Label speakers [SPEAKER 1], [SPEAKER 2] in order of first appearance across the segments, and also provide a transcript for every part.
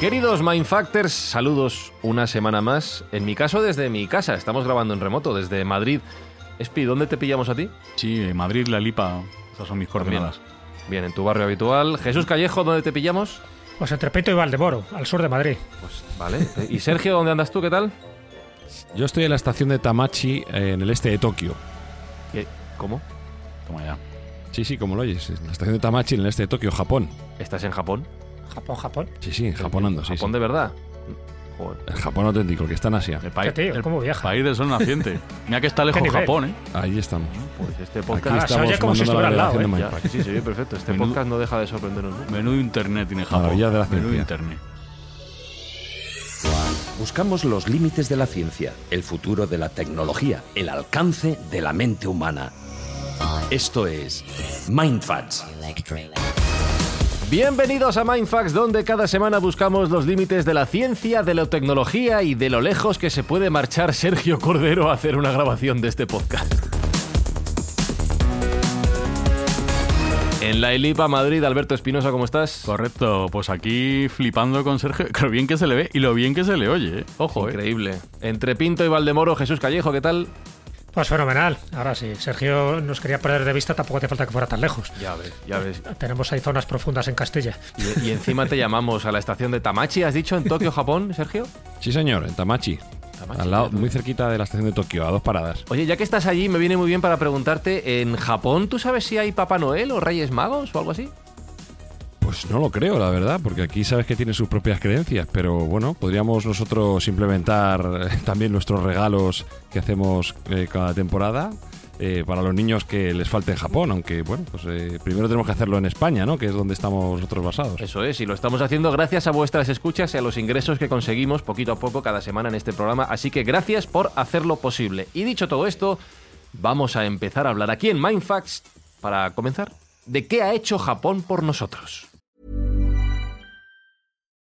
[SPEAKER 1] Queridos Mindfactors, saludos una semana más. En mi caso, desde mi casa. Estamos grabando en remoto, desde Madrid. Espi, ¿dónde te pillamos a ti?
[SPEAKER 2] Sí, Madrid, La Lipa. Esas son mis coordenadas.
[SPEAKER 1] Bien, en tu barrio habitual. Jesús Callejo, ¿dónde te pillamos?
[SPEAKER 3] Pues entre Pinto y Valdemoro, al sur de Madrid.
[SPEAKER 1] Pues vale. ¿Y Sergio, dónde andas tú? ¿Qué tal?
[SPEAKER 4] Yo estoy en la estación de Tamachi, en el este de Tokio.
[SPEAKER 1] ¿Qué? ¿Cómo?
[SPEAKER 2] Toma ya.
[SPEAKER 4] Sí, sí, como lo oyes. en La estación de Tamachi, en el este de Tokio, Japón.
[SPEAKER 1] ¿Estás en Japón?
[SPEAKER 3] Japón, Japón.
[SPEAKER 4] Sí, sí, en Japón ando, sí,
[SPEAKER 1] ¿Japón
[SPEAKER 4] sí.
[SPEAKER 1] de verdad? Joder.
[SPEAKER 4] El Japón auténtico, el que está en Asia.
[SPEAKER 2] El, país-
[SPEAKER 3] tío,
[SPEAKER 2] el
[SPEAKER 3] ¿cómo viaja?
[SPEAKER 2] país del sol naciente. Mira que está lejos
[SPEAKER 3] nivel?
[SPEAKER 2] Japón, ¿eh?
[SPEAKER 4] Ahí estamos.
[SPEAKER 1] Pues este
[SPEAKER 4] Aquí
[SPEAKER 1] podcast...
[SPEAKER 3] Se
[SPEAKER 4] estamos
[SPEAKER 3] oye como si estuviera al lado,
[SPEAKER 1] Ya,
[SPEAKER 4] Mindfact.
[SPEAKER 1] sí, sí, perfecto. Este podcast no deja de sorprendernos. ¿no?
[SPEAKER 2] Menudo internet tiene Japón.
[SPEAKER 4] Maravilla de la
[SPEAKER 2] Menudo
[SPEAKER 4] ciencia.
[SPEAKER 2] internet.
[SPEAKER 5] Buscamos los límites de la ciencia, el futuro de la tecnología, el alcance de la mente humana. Esto es Mindfacts.
[SPEAKER 1] Bienvenidos a Mindfax, donde cada semana buscamos los límites de la ciencia, de la tecnología y de lo lejos que se puede marchar Sergio Cordero a hacer una grabación de este podcast. En la Elipa Madrid, Alberto Espinosa, ¿cómo estás?
[SPEAKER 2] Correcto, pues aquí flipando con Sergio. Lo bien que se le ve y lo bien que se le oye, ¿eh? Ojo, ¿eh?
[SPEAKER 1] Increíble. Entre Pinto y Valdemoro, Jesús Callejo, ¿qué tal?
[SPEAKER 3] Pues fenomenal. Ahora sí, Sergio nos quería perder de vista, tampoco hace falta que fuera tan lejos.
[SPEAKER 1] Ya ves, ya ves.
[SPEAKER 3] Tenemos ahí zonas profundas en Castilla.
[SPEAKER 1] Y, y encima te llamamos a la estación de Tamachi, ¿has dicho? En Tokio, Japón, Sergio.
[SPEAKER 4] Sí, señor, en Tamachi.
[SPEAKER 1] Tamachi,
[SPEAKER 4] al lado, muy cerquita de la estación de Tokio, a dos paradas.
[SPEAKER 1] Oye, ya que estás allí, me viene muy bien para preguntarte, ¿en Japón tú sabes si hay Papá Noel o Reyes Magos o algo así?
[SPEAKER 4] Pues no lo creo, la verdad, porque aquí sabes que tiene sus propias creencias, pero bueno, podríamos nosotros implementar eh, también nuestros regalos que hacemos eh, cada temporada eh, para los niños que les falte en Japón, aunque bueno, pues primero tenemos que hacerlo en España, ¿no? Que es donde estamos nosotros basados.
[SPEAKER 1] Eso es, y lo estamos haciendo gracias a vuestras escuchas y a los ingresos que conseguimos poquito a poco cada semana en este programa, así que gracias por hacerlo posible. Y dicho todo esto, vamos a empezar a hablar aquí en Mindfax, para comenzar, de qué ha hecho Japón por nosotros.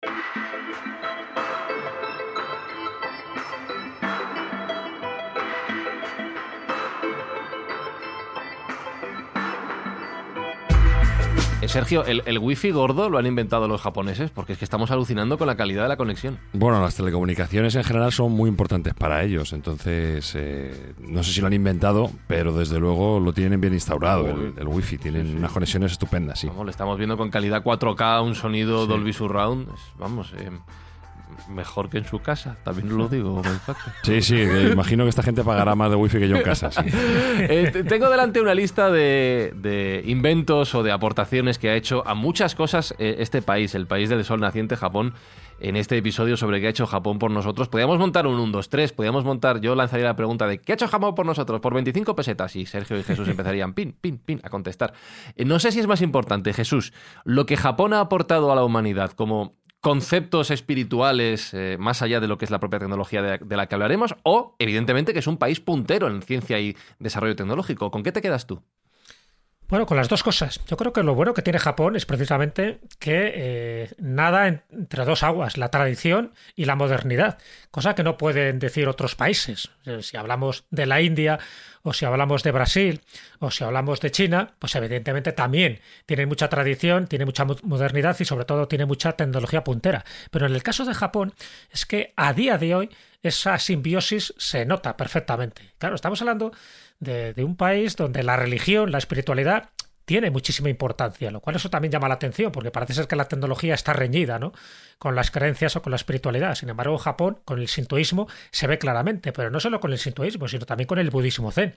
[SPEAKER 1] Eh, Sergio, el, el wifi gordo lo han inventado los japoneses, porque es que estamos alucinando con la calidad de la conexión.
[SPEAKER 4] Bueno, las telecomunicaciones en general son muy importantes para ellos, entonces eh, no sé si lo han inventado, pero desde luego lo tienen bien instaurado, el, el wifi, tienen unas conexiones estupendas, sí.
[SPEAKER 1] Vamos, le estamos viendo con calidad 4K, un sonido Dolby Surround. Vamos, eh, mejor que en su casa, también lo digo.
[SPEAKER 4] Sí, sí, eh, imagino que esta gente pagará más de wifi que yo en casa, sí.
[SPEAKER 1] Eh, te- tengo delante una lista de, de inventos o de aportaciones que ha hecho a muchas cosas eh, este país, el país del sol naciente, Japón. En este episodio sobre qué ha hecho Japón por nosotros, podríamos montar un 1, 2, 3, podríamos montar, yo lanzaría la pregunta de ¿qué ha hecho Japón por nosotros? Por 25 pesetas y Sergio y Jesús empezarían pin, pin, pin a contestar. Eh, no sé si es más importante, Jesús, lo que Japón ha aportado a la humanidad como conceptos espirituales eh, más allá de lo que es la propia tecnología de, de la que hablaremos, o evidentemente que es un país puntero en ciencia y desarrollo tecnológico. ¿Con qué te quedas tú?
[SPEAKER 3] Bueno, con las dos cosas. Yo creo que lo bueno que tiene Japón es precisamente que eh, nada en- entre dos aguas, la tradición y la modernidad, cosa que no pueden decir otros países. Eh, Si hablamos de la India o si hablamos de Brasil, o si hablamos de China, pues evidentemente también tiene mucha tradición, tiene mucha modernidad y sobre todo tiene mucha tecnología puntera. Pero en el caso de Japón es que a día de hoy esa simbiosis se nota perfectamente. Claro, estamos hablando de, de un país donde la religión, la espiritualidad tiene muchísima importancia, lo cual eso también llama la atención, porque parece ser que la tecnología está reñida ¿no? con las creencias o con la espiritualidad. Sin embargo, en Japón, con el sintoísmo, se ve claramente, pero no solo con el sintoísmo, sino también con el budismo zen.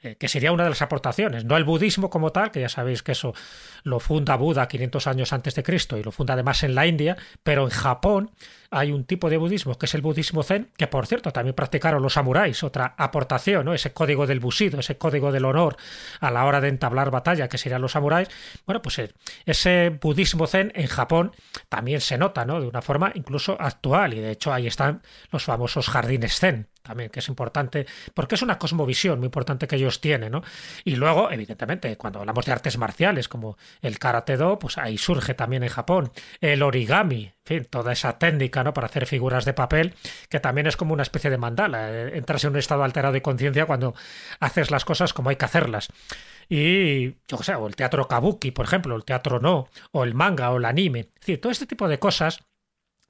[SPEAKER 3] Eh, que sería una de las aportaciones, no el budismo como tal, que ya sabéis que eso lo funda Buda 500 años antes de Cristo y lo funda además en la India, pero en Japón hay un tipo de budismo que es el budismo zen, que por cierto también practicaron los samuráis, otra aportación, ¿no? ese código del busido, ese código del honor a la hora de entablar batalla, que serían los samuráis. Bueno, pues eh, ese budismo zen en Japón también se nota, ¿no? De una forma incluso actual, y de hecho ahí están los famosos jardines zen, también, que es importante, porque es una cosmovisión muy importante que ellos tienen, ¿no? Y luego, evidentemente, cuando hablamos de artes marciales como el karate do, pues ahí surge también en Japón el origami, en fin, toda esa técnica, ¿no? Para hacer figuras de papel, que también es como una especie de mandala. Eh, entras en un estado alterado de conciencia cuando haces las cosas como hay que hacerlas. Y yo qué sé, o el teatro kabuki, por ejemplo, el teatro no, o el manga, o el anime. Es decir, todo este tipo de cosas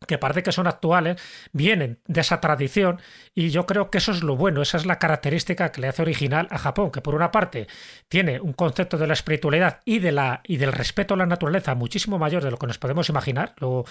[SPEAKER 3] que parece que son actuales, vienen de esa tradición y yo creo que eso es lo bueno, esa es la característica que le hace original a Japón, que por una parte tiene un concepto de la espiritualidad y, de la, y del respeto a la naturaleza muchísimo mayor de lo que nos podemos imaginar, luego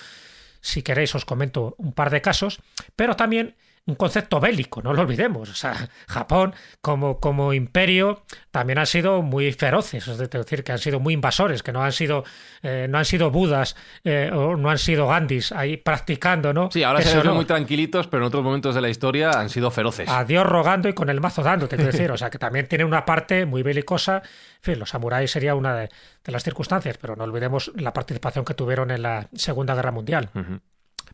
[SPEAKER 3] si queréis os comento un par de casos, pero también un concepto bélico, no lo olvidemos. O sea, Japón como, como imperio también han sido muy feroces, es decir, que han sido muy invasores, que no han sido, eh, no han sido budas eh, o no han sido gandhis ahí practicando, ¿no?
[SPEAKER 1] Sí, ahora se ven muy tranquilitos, pero en otros momentos de la historia han sido feroces.
[SPEAKER 3] A Dios rogando y con el mazo dando, te quiero decir. O sea, que también tiene una parte muy belicosa. En fin, los samuráis sería una de, las circunstancias, pero no olvidemos la participación que tuvieron en la Segunda Guerra Mundial.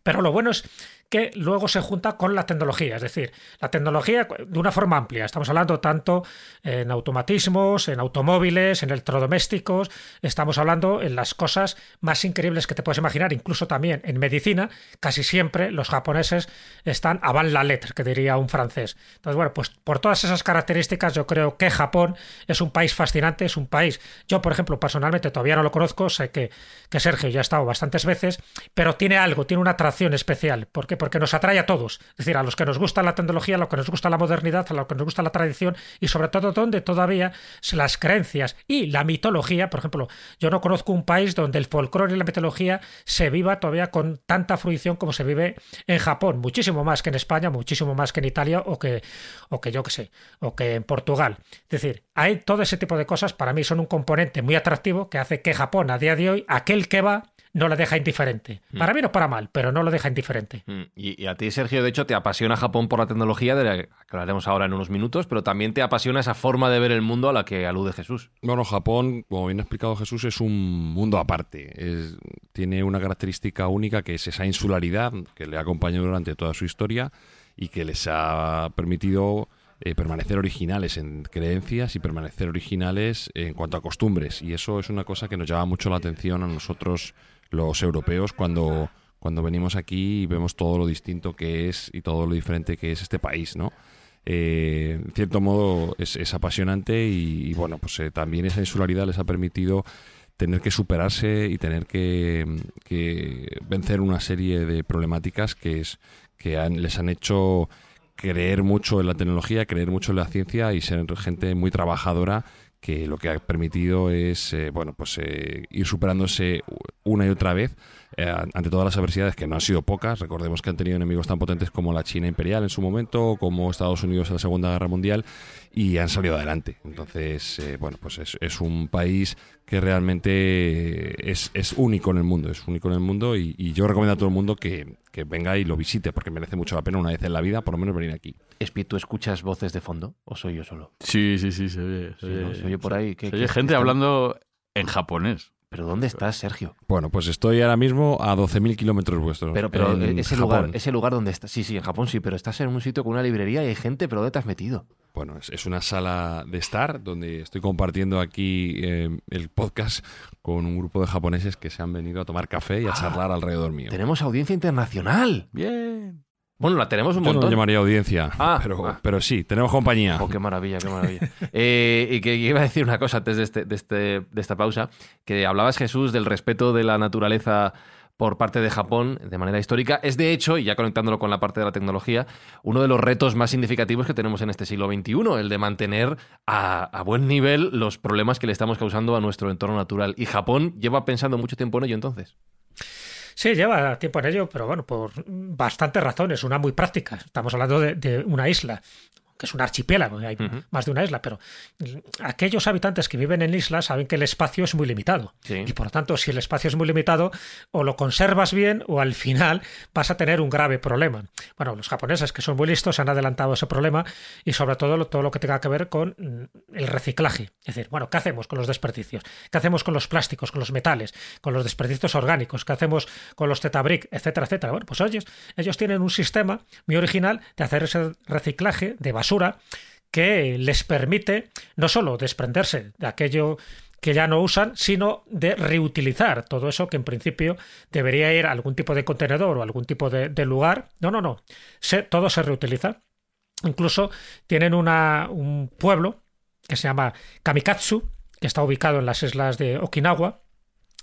[SPEAKER 3] Pero lo bueno es que luego se junta con la tecnología, es decir, la tecnología de una forma amplia. Estamos hablando tanto en automatismos, en automóviles, en electrodomésticos, estamos hablando en las cosas más increíbles que te puedes imaginar, incluso también en medicina, casi siempre los japoneses están avant la lettre, que diría un francés. Entonces, bueno, pues por todas esas características yo creo que Japón es un país fascinante, es un país, yo por ejemplo personalmente todavía no lo conozco, sé que, que Sergio ya ha estado bastantes veces, pero tiene algo, tiene una atracción especial. ¿Por qué? Porque nos atrae a todos, es decir, a los que nos gusta la tecnología, a los que nos gusta la modernidad, a los que nos gusta la tradición y sobre todo donde todavía las creencias y la mitología, por ejemplo, yo no conozco un país donde el folclore y la mitología se viva todavía con tanta fruición como se vive en Japón, muchísimo más que en España, muchísimo más que en Italia o que, o que yo que sé, o que en Portugal. Es decir, hay todo ese tipo de cosas, para mí son un componente muy atractivo que hace que Japón a día de hoy, aquel que va, no la deja indiferente. Mm. Para bien o para mal, pero no lo deja indiferente.
[SPEAKER 1] Mm. Y, a ti, Sergio, de hecho, te apasiona Japón por la tecnología, de la que hablaremos ahora en unos minutos, pero también te apasiona esa forma de ver el mundo a la que alude Jesús.
[SPEAKER 4] Bueno, Japón, como bien ha explicado Jesús, es un mundo aparte. tiene una característica única que es esa insularidad que le ha acompañado durante toda su historia y que les ha permitido eh, permanecer originales en creencias y permanecer originales en cuanto a costumbres. Y eso es una cosa que nos llama mucho la atención a nosotros los europeos cuando, cuando venimos aquí y vemos todo lo distinto que es y todo lo diferente que es este país, ¿no? Eh, en cierto modo es, apasionante y, bueno, pues eh, también esa insularidad les ha permitido tener que superarse y tener que, vencer una serie de problemáticas que, es, que les han hecho creer mucho en la tecnología, creer mucho en la ciencia y ser gente muy trabajadora que lo que ha permitido es eh, bueno pues eh, ir superándose una y otra vez eh, ante todas las adversidades que no han sido pocas. Recordemos que han tenido enemigos tan potentes como la China imperial en su momento como Estados Unidos en la Segunda Guerra Mundial y han salido adelante entonces bueno pues es, es, un país que realmente es, es, único en el mundo es único en el mundo y, y yo recomiendo a todo el mundo que, que venga y lo visite, porque merece mucho la pena una vez en la vida, por lo menos venir aquí.
[SPEAKER 1] Espi, ¿tú escuchas voces de fondo o soy yo solo?
[SPEAKER 2] Sí, sí, sí, se oye.
[SPEAKER 1] Se, oye, por ahí.
[SPEAKER 2] Se oye gente hablando en japonés.
[SPEAKER 1] ¿Pero dónde estás, Sergio?
[SPEAKER 4] Bueno, pues estoy ahora mismo a 12.000 kilómetros vuestros.
[SPEAKER 1] Pero, pero ese, lugar, ese lugar donde estás. Sí, sí, en Japón sí, pero estás en un sitio con una librería y hay gente, pero ¿dónde te has metido?
[SPEAKER 4] Bueno, es, una sala de estar donde estoy compartiendo aquí eh, el podcast con un grupo de japoneses que se han venido a tomar café y a ah, charlar alrededor mío.
[SPEAKER 1] Tenemos audiencia internacional.
[SPEAKER 2] Bien.
[SPEAKER 1] Bueno, la tenemos un
[SPEAKER 4] Yo no
[SPEAKER 1] montón.
[SPEAKER 4] lo llamaría audiencia,
[SPEAKER 1] Ah,
[SPEAKER 4] pero,
[SPEAKER 1] ah.
[SPEAKER 4] pero sí, tenemos compañía.
[SPEAKER 1] Oh, qué maravilla, qué maravilla. Eh, y que iba a decir una cosa antes de, este, de, este, de esta pausa, que hablabas, Jesús, del respeto de la naturaleza por parte de Japón de manera histórica. Es de hecho, y ya conectándolo con la parte de la tecnología, uno de los retos más significativos que tenemos en este siglo XXI, el de mantener a, a buen nivel los problemas que le estamos causando a nuestro entorno natural. Y Japón lleva pensando mucho tiempo en ello entonces.
[SPEAKER 3] Sí, lleva tiempo en ello, pero bueno, por bastantes razones. Una muy práctica. Estamos hablando de, de una isla, que es un archipiélago, hay más de una isla, pero aquellos habitantes que viven en islas saben que el espacio es muy limitado.
[SPEAKER 1] Sí.
[SPEAKER 3] Y por lo tanto, si el espacio es muy limitado, o lo conservas bien o al final vas a tener un grave problema. Bueno, los japoneses, que son muy listos, han adelantado ese problema y sobre todo todo lo que tenga que ver con mm, el reciclaje. Es decir, bueno, ¿qué hacemos con los desperdicios? ¿Qué hacemos con los plásticos, con los metales, con los desperdicios orgánicos? ¿Qué hacemos con los tetabric, etcétera, etcétera? Bueno, pues ellos, ellos tienen un sistema muy original de hacer ese reciclaje de basura que les permite no solo desprenderse de aquello que ya no usan, sino de reutilizar todo eso que en principio debería ir a algún tipo de contenedor o algún tipo de, lugar. No, no, no. Todo se reutiliza. Incluso tienen un pueblo que se llama Kamikatsu, que está ubicado en las islas de Okinawa,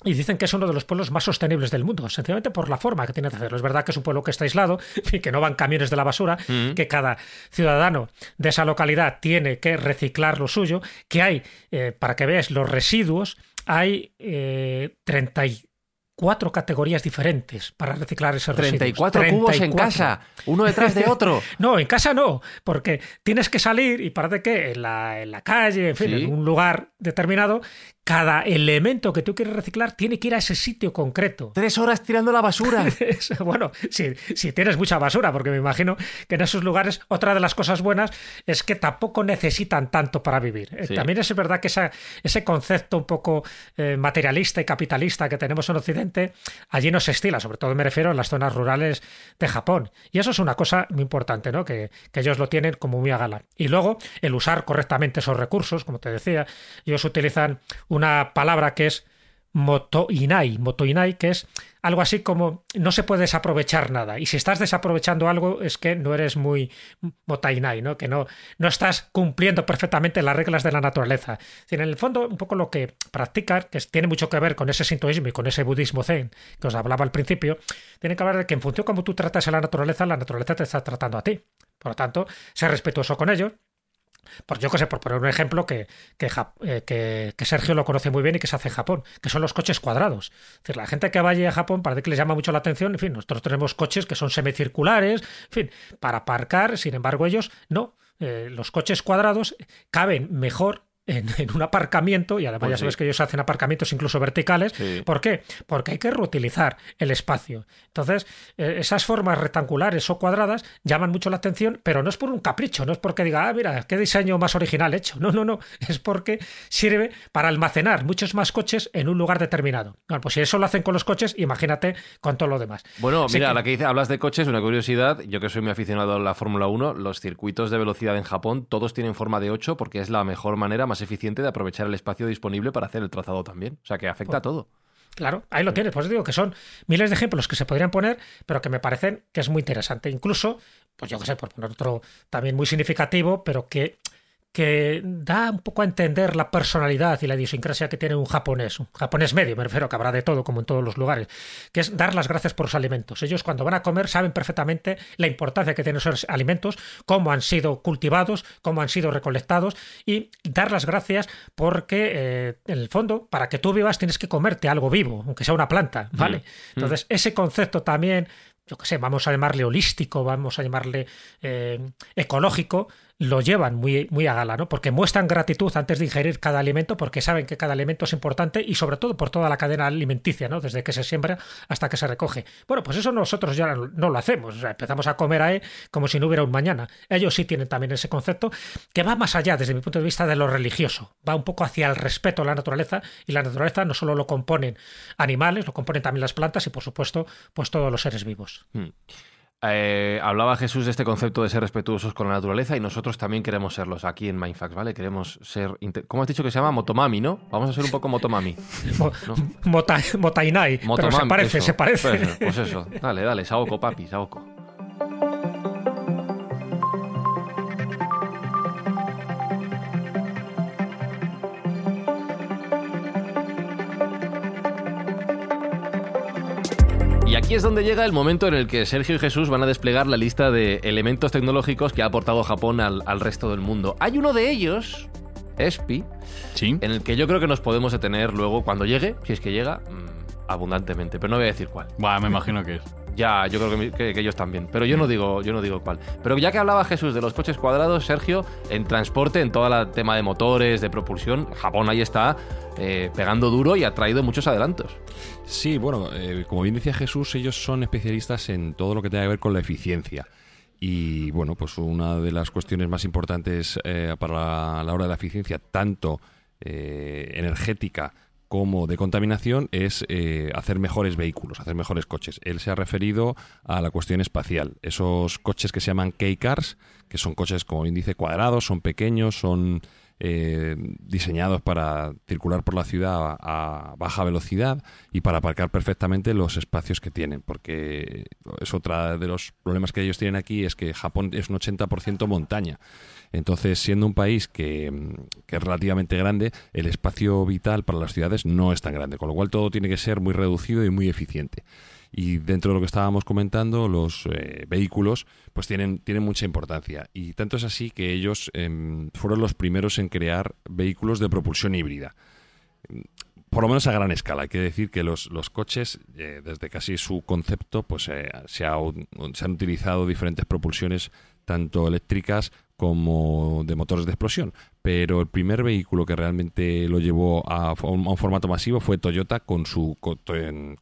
[SPEAKER 3] y dicen que es uno de los pueblos más sostenibles del mundo, sencillamente por la forma que tiene de hacerlo. Es verdad que es un pueblo que está aislado y que no van camiones de la basura, que cada ciudadano de esa localidad tiene que reciclar lo suyo, que hay, eh, para que veas los residuos, hay eh, 34 categorías diferentes para reciclar esos residuos.
[SPEAKER 1] 34 cubos en
[SPEAKER 3] 34.
[SPEAKER 1] casa, uno detrás de otro.
[SPEAKER 3] No, en casa no, porque tienes que salir y parece que en la, en la calle, en fin,
[SPEAKER 1] Sí.
[SPEAKER 3] en un lugar determinado, cada elemento que tú quieres reciclar tiene que ir a ese sitio concreto.
[SPEAKER 1] Tres horas tirando la basura.
[SPEAKER 3] Bueno, si, si tienes mucha basura, porque me imagino que en esos lugares otra de las cosas buenas es que tampoco necesitan tanto para vivir. Eh,
[SPEAKER 1] Sí.
[SPEAKER 3] También es verdad que esa- ese concepto un poco eh, materialista y capitalista que tenemos en Occidente, allí no se estila, sobre todo me refiero a las zonas rurales de Japón. Y eso es una cosa muy importante, ¿no? Que, que ellos lo tienen como muy a gala. Y luego, el usar correctamente esos recursos, como te decía, ellos utilizan una palabra que es motoinai, motoinai, que es algo así como no se puede desaprovechar nada. Y si estás desaprovechando algo es que no eres muy motainai, ¿no? Que no, no estás cumpliendo perfectamente las reglas de la naturaleza. En el fondo, un poco lo que practican, que tiene mucho que ver con ese sintoísmo y con ese budismo zen que os hablaba al principio, tiene que hablar de que en función de cómo tú tratas a la naturaleza, la naturaleza te está tratando a ti. Por lo tanto, ser respetuoso con ellos, por yo que sé, por poner un ejemplo que, eh, que- que Sergio lo conoce muy bien y que se hace en Japón, que son los coches cuadrados. Es decir, la gente que vaya a Japón parece que les llama mucho la atención. En fin, nosotros tenemos coches que son semicirculares, en fin, para aparcar, sin embargo, ellos no. Eh, los coches cuadrados caben mejor. En, en un aparcamiento, y además
[SPEAKER 1] Pues
[SPEAKER 3] ya
[SPEAKER 1] sí.
[SPEAKER 3] sabes que ellos hacen aparcamientos incluso verticales.
[SPEAKER 1] Sí.
[SPEAKER 3] ¿Por qué? Porque hay que reutilizar el espacio. Entonces, eh, esas formas rectangulares o cuadradas llaman mucho la atención, pero no es por un capricho, no es porque diga, ah, mira, qué diseño más original hecho. No, no, no. Es porque sirve para almacenar muchos más coches en un lugar determinado. Bueno, pues si eso lo hacen con los coches, imagínate con todo lo demás.
[SPEAKER 1] Bueno,
[SPEAKER 3] Así
[SPEAKER 1] mira,
[SPEAKER 3] que-
[SPEAKER 1] la que dice, hablas de coches, una curiosidad, yo que soy muy aficionado a la Fórmula 1, los circuitos de velocidad en Japón todos tienen forma de 8 porque es la mejor manera, más eficiente de aprovechar el espacio disponible para hacer el trazado también. O sea, que afecta a todo.
[SPEAKER 3] Claro, ahí lo tienes. Pues digo que son miles de ejemplos que se podrían poner, pero que me parecen que es muy interesante. Incluso, pues yo que sé, por poner otro también muy significativo, pero que, que da un poco a entender la personalidad y la idiosincrasia que tiene un japonés, un japonés medio, me refiero que habrá de todo, como en todos los lugares, que es dar las gracias por los alimentos. Ellos cuando van a comer saben perfectamente la importancia que tienen esos alimentos, cómo han sido cultivados, cómo han sido recolectados y dar las gracias porque, eh, en el fondo, para que tú vivas tienes que comerte algo vivo, aunque sea una planta, ¿vale? Entonces, ese concepto también yo qué sé, vamos a llamarle holístico, vamos a llamarle eh, ecológico, lo llevan muy, muy a gala, ¿no? Porque muestran gratitud antes de ingerir cada alimento, porque saben que cada alimento es importante y sobre todo por toda la cadena alimenticia, ¿no? Desde que se siembra hasta que se recoge. Bueno, pues eso nosotros ya no lo hacemos, empezamos a comer ahí como si no hubiera un mañana. Ellos sí tienen también ese concepto que va más allá, desde mi punto de vista, de lo religioso, va un poco hacia el respeto a la naturaleza y la naturaleza no solo lo componen animales, lo componen también las plantas y, por supuesto, pues todos los seres vivos.
[SPEAKER 1] Hmm. Eh, hablaba Jesús de este concepto de ser respetuosos con la naturaleza y nosotros también queremos serlos aquí en Mindfax, ¿vale? Queremos ser... ¿Cómo has dicho que se llama? Motomami, ¿no? Vamos a ser un poco motomami.
[SPEAKER 3] Mo- Mota- Motainai, pero se parece,
[SPEAKER 1] eso.
[SPEAKER 3] se parece.
[SPEAKER 1] Pues, pues eso, dale, dale, Saoko, papi, Saoko. Aquí es donde llega el momento en el que Sergio y Jesús van a desplegar la lista de elementos tecnológicos que ha aportado Japón al, al resto del mundo. Hay uno de ellos, ESPI,
[SPEAKER 2] Sí.
[SPEAKER 1] en el que yo creo que nos podemos detener luego cuando llegue, si es que llega, mm, abundantemente, pero no voy a decir cuál.
[SPEAKER 2] Buah, me imagino que es.
[SPEAKER 1] Ya, yo creo que, ellos también. Pero yo no digo, yo no digo cuál. Pero ya que hablaba Jesús de los coches cuadrados, Sergio, en transporte, en todo el tema de motores, de propulsión, Japón ahí está eh, pegando duro y ha traído muchos adelantos.
[SPEAKER 4] Sí, bueno, eh, como bien decía Jesús, ellos son especialistas en todo lo que tenga que ver con la eficiencia. Y bueno, pues una de las cuestiones más importantes eh, para la, hora de la eficiencia, tanto energética como de contaminación, es eh, hacer mejores vehículos, hacer mejores coches. Él se ha referido a la cuestión espacial. Esos coches que se llaman K-Cars, que son coches, como bien dice, cuadrados, son pequeños, son eh, diseñados para circular por la ciudad a, baja velocidad y para aparcar perfectamente los espacios que tienen, porque es otra de los problemas que ellos tienen aquí, es que Japón es un 80% montaña. Entonces, siendo un país que es relativamente grande, el espacio vital para las ciudades no es tan grande, con lo cual todo tiene que ser muy reducido y muy eficiente. Y dentro de lo que estábamos comentando, los eh, vehículos pues tienen, tienen mucha importancia. Y tanto es así que ellos em, fueron los primeros en crear vehículos de propulsión híbrida. Por lo menos a gran escala. Hay que decir que los, los coches, eh, desde casi su concepto, pues eh, se, se han utilizado diferentes propulsiones, tanto eléctricas como de motores de explosión. Pero el primer vehículo que realmente lo llevó a, un formato masivo fue Toyota con su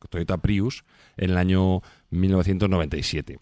[SPEAKER 4] Toyota Prius en el año 1997.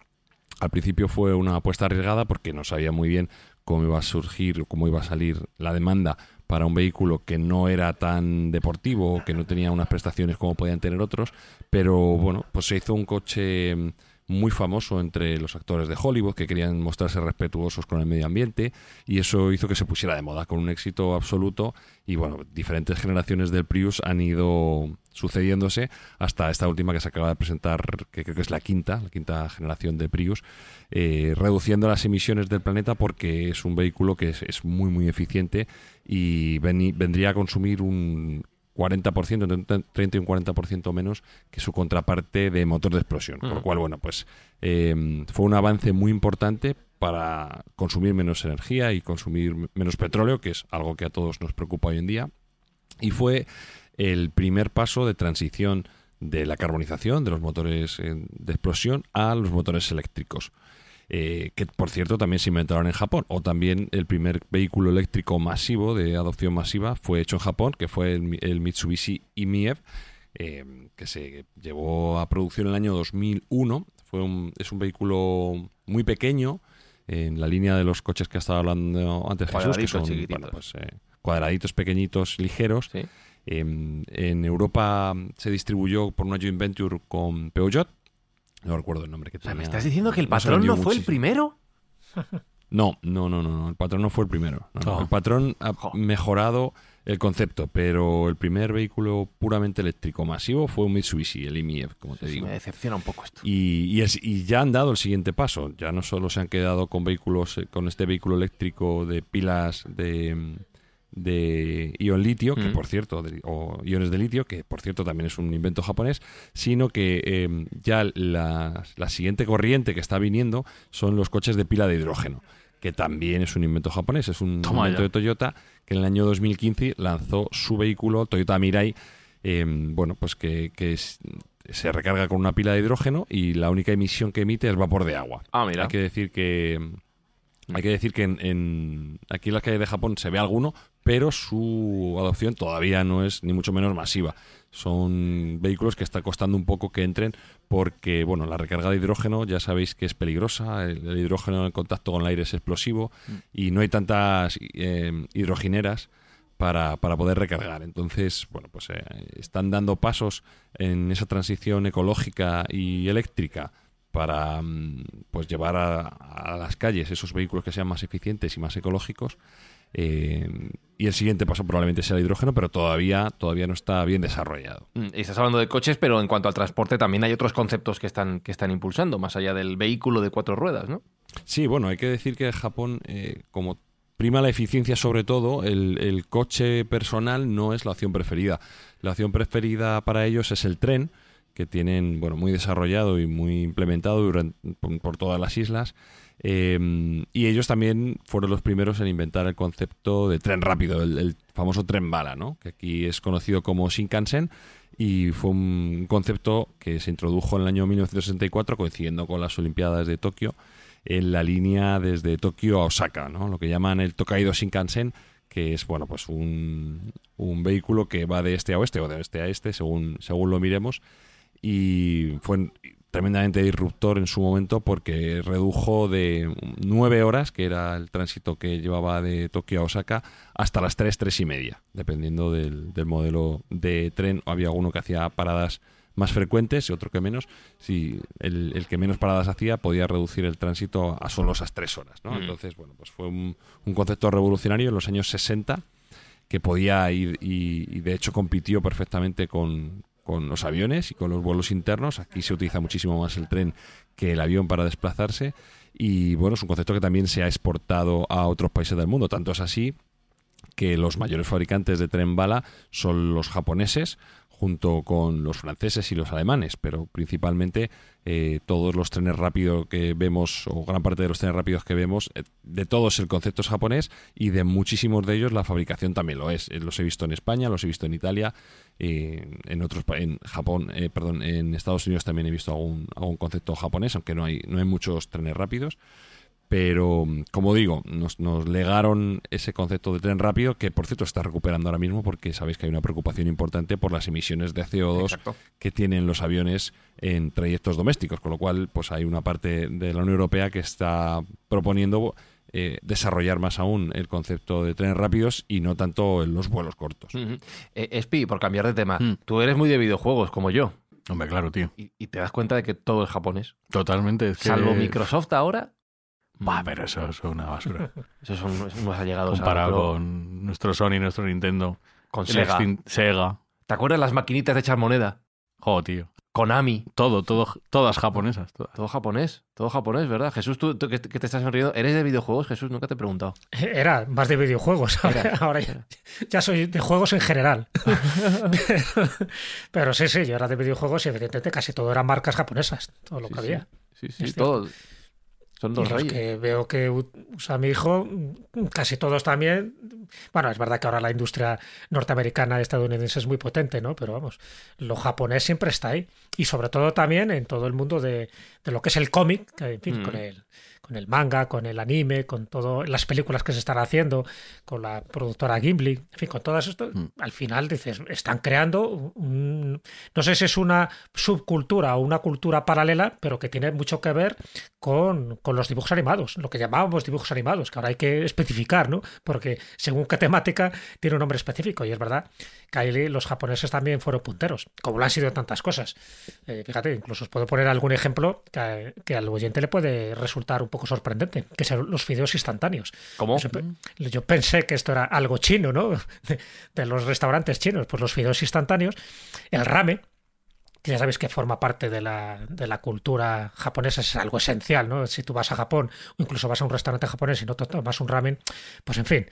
[SPEAKER 4] Al principio fue una apuesta arriesgada porque no sabía muy bien cómo iba a surgir, cómo iba a salir la demanda para un vehículo que no era tan deportivo que no tenía unas prestaciones como podían tener otros, pero bueno, pues se hizo un coche muy famoso entre los actores de Hollywood que querían mostrarse respetuosos con el medio ambiente y eso hizo que se pusiera de moda con un éxito absoluto y bueno, diferentes generaciones del Prius han ido sucediéndose hasta esta última que se acaba de presentar, que creo que es la quinta, la quinta generación de Prius, eh, reduciendo las emisiones del planeta porque es un vehículo que es, es muy muy eficiente y vendría a consumir un 40%, entre un 30 y un 40% menos que su contraparte de motor de explosión. Con lo cual, bueno, pues eh, fue un avance muy importante para consumir menos energía y consumir menos petróleo, que es algo que a todos nos preocupa hoy en día. Y fue el primer paso de transición de la carbonización de los motores eh, de explosión a los motores eléctricos. Eh, que por cierto también se inventaron en Japón. O también el primer vehículo eléctrico masivo de adopción masiva fue hecho en Japón, que fue el, Mi- el Mitsubishi IMIEV, eh, que se llevó a producción en el año 2001. Fue un, es un vehículo muy pequeño, en la línea de los coches que ha estado hablando antes Jesús, que son bueno, pues, eh, cuadraditos pequeñitos, ligeros.
[SPEAKER 1] Sí.
[SPEAKER 4] Eh, en Europa se distribuyó por una joint venture con Peugeot. No recuerdo el nombre que tenía.
[SPEAKER 1] ¿me estás diciendo que el patrón no fue el primero?
[SPEAKER 4] No, no, no, no, no, el patrón no fue el primero. No,
[SPEAKER 2] Oh.
[SPEAKER 4] El patrón ha
[SPEAKER 1] Jo.
[SPEAKER 4] mejorado el concepto, pero el primer vehículo puramente eléctrico masivo fue un Mitsubishi, el IMIEV, como te digo.
[SPEAKER 1] me decepciona un poco esto.
[SPEAKER 4] Y, y, es- y ya han dado el siguiente paso. Ya no solo se han quedado con vehículos, eh, con este vehículo eléctrico de pilas de, de ion litio, que
[SPEAKER 1] Mm.
[SPEAKER 4] por cierto, de- o iones de litio, que por cierto también es un invento japonés, sino que eh, ya la, la siguiente corriente que está viniendo son los coches de pila de hidrógeno que también es un invento japonés, es un
[SPEAKER 2] Toma
[SPEAKER 4] invento
[SPEAKER 2] ya.
[SPEAKER 4] de Toyota que en el año 2015 lanzó su vehículo Toyota Mirai, eh, bueno, pues que, que es- se recarga con una pila de hidrógeno y la única emisión que emite es vapor de agua.
[SPEAKER 1] Ah, mira.
[SPEAKER 4] Hay que decir que hay que decir que en, en- aquí en las calles de Japón se ve alguno, pero su adopción todavía no es ni mucho menos masiva. Son vehículos que está costando un poco que entren porque, bueno, la recarga de hidrógeno ya sabéis que es peligrosa, el, hidrógeno en contacto con el aire es explosivo y no hay tantas eh, hidrogineras para, para poder recargar. Entonces, bueno, pues eh, están dando pasos en esa transición ecológica y eléctrica para mm, pues llevar a las calles esos vehículos que sean más eficientes y más ecológicos. Eh, y el siguiente paso probablemente sea el hidrógeno, pero todavía, todavía no está bien desarrollado.
[SPEAKER 1] Mm, y Estás hablando de coches, pero en cuanto al transporte también hay otros conceptos que están, que están impulsando, más allá del vehículo de cuatro ruedas, ¿no?
[SPEAKER 4] Sí, bueno, hay que decir que Japón, eh, como prima la eficiencia sobre todo, el, el coche personal no es la opción preferida. La opción preferida para ellos es el tren, que tienen bueno muy desarrollado y muy implementado durante, por, todas las islas. Em, y ellos también fueron los primeros en inventar el concepto de tren rápido, el, famoso tren bala, ¿no? que aquí es conocido como Shinkansen y fue un concepto que se introdujo en el año 1964 coincidiendo con las Olimpiadas de Tokio en la línea desde Tokio a Osaka, ¿no? lo que llaman el Tokaido Shinkansen, que es bueno pues un, un vehículo que va de este a oeste o de oeste a este, según, según lo miremos, y fue tremendamente disruptor en su momento porque redujo de nueve horas, que era el tránsito que llevaba de Tokio a Osaka, hasta las tres, tres y media, dependiendo del, del modelo de tren. Había alguno que hacía paradas más frecuentes y otro que menos. Si el, que menos paradas hacía podía reducir el tránsito a solo esas tres horas. ¿no? Mm. Entonces, bueno, pues fue un, concepto revolucionario en los años 60 que podía ir y, de hecho compitió perfectamente con, con los aviones y con los vuelos internos. Aquí se utiliza muchísimo más el tren que el avión para desplazarse. Y bueno, es un concepto que también se ha exportado a otros países del mundo. Tanto es así que los mayores fabricantes de tren bala son los japoneses, junto con los franceses y los alemanes, pero principalmente eh, todos los trenes rápidos que vemos, o gran parte de los trenes rápidos que vemos, eh, de todos el concepto es japonés y de muchísimos de ellos la fabricación también lo es. Eh, los he visto en España, los he visto en Italia, en otros en Japón, perdón, en Estados Unidos también he visto algún, algún concepto japonés, aunque no hay, no hay muchos trenes rápidos. Pero, como digo, nos, nos, legaron ese concepto de tren rápido, que por cierto está recuperando ahora mismo porque sabéis que hay una preocupación importante por las emisiones de CO2 que tienen los aviones en trayectos domésticos, con lo cual pues hay una parte de la Unión Europea que está proponiendo eh, desarrollar más aún el concepto de trenes rápidos y no tanto en los vuelos cortos.
[SPEAKER 1] Uh Espi, por cambiar de tema, mm. tú eres muy de videojuegos como yo.
[SPEAKER 2] Hombre, claro, tío.
[SPEAKER 1] Y, te das cuenta de que todo es japonés.
[SPEAKER 2] Totalmente.
[SPEAKER 1] Salvo Microsoft ahora,
[SPEAKER 2] Va, pero eso es una basura.
[SPEAKER 1] Eso son unos allegados
[SPEAKER 2] Comparado con nuestro Sony, nuestro Nintendo.
[SPEAKER 1] Con Sega.
[SPEAKER 2] Sega.
[SPEAKER 1] ¿Te acuerdas las maquinitas de echar moneda?
[SPEAKER 2] Jo, tío.
[SPEAKER 1] Konami.
[SPEAKER 2] Todo, todo, todas japonesas.
[SPEAKER 1] Todo japonés, todo japonés, ¿verdad? Jesús, tú, que, te estás sonriendo, ¿eres de videojuegos, Jesús? Nunca te he preguntado.
[SPEAKER 3] Era más de videojuegos. Ahora, ya, soy de juegos en general. pero, sí, sí, yo era de videojuegos y evidentemente casi todo eran marcas japonesas, todo lo que había.
[SPEAKER 1] Sí, sí, todo. Son dos
[SPEAKER 3] y que veo que usa mi hijo, casi todos también. Bueno, es verdad que ahora la industria norteamericana estadounidense es muy potente, ¿no? Pero vamos, lo japonés siempre está ahí. Y sobre todo también en todo el mundo de, de lo que es el cómic, en fin, con mm. el con el manga, con el anime, con todas las películas que se están haciendo, con la productora Gimli, en fin, con todo esto, mm. al final dices, están creando, un, no sé si es una subcultura o una cultura paralela, pero que tiene mucho que ver con, con, los dibujos animados, lo que llamábamos dibujos animados, que ahora hay que especificar, ¿no? Porque según qué temática tiene un nombre específico, y es verdad que ahí los japoneses también fueron punteros, como lo han sido tantas cosas. Eh, fíjate, incluso os puedo poner algún ejemplo que, que al oyente le puede resultar un poco sorprendente, que son los fideos instantáneos.
[SPEAKER 1] ¿Cómo?
[SPEAKER 3] Yo, pensé que esto era algo chino, ¿no? De, los restaurantes chinos, pues los fideos instantáneos, el rame, que ya sabéis que forma parte de la, de la cultura japonesa, es algo esencial, ¿no? Si tú vas a Japón o incluso vas a un restaurante japonés y no tomas un ramen, pues en fin,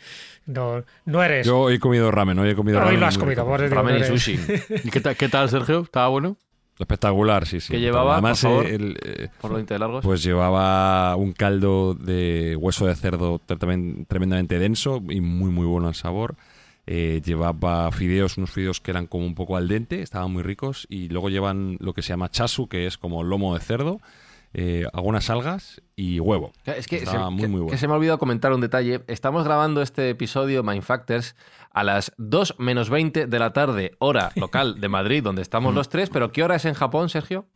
[SPEAKER 3] no, no eres...
[SPEAKER 4] Yo he comido ramen, hoy he comido
[SPEAKER 3] ramen. Hoy lo has comido.
[SPEAKER 1] Ramen y sushi.
[SPEAKER 2] ¿Y qué, qué tal, Sergio? ¿Estaba bueno?
[SPEAKER 4] Espectacular, sí, sí.
[SPEAKER 1] ¿Qué llevaba,
[SPEAKER 4] Además,
[SPEAKER 1] por, eh, por de largos?
[SPEAKER 4] Pues llevaba un caldo de hueso de cerdo tremendamente denso y muy, muy bueno al sabor. Eh, llevaba fideos, unos fideos que eran como un poco al dente, estaban muy ricos. Y luego llevan lo que se llama chasu, que es como lomo de cerdo eh, algunas algas y huevo.
[SPEAKER 1] Es que, se, muy, muy bueno. que se me ha olvidado comentar un detalle. Estamos grabando este episodio Mind Factors a las 2 menos 20 de la tarde, hora local de Madrid, donde estamos los tres. ¿Pero qué hora es en Japón, Sergio?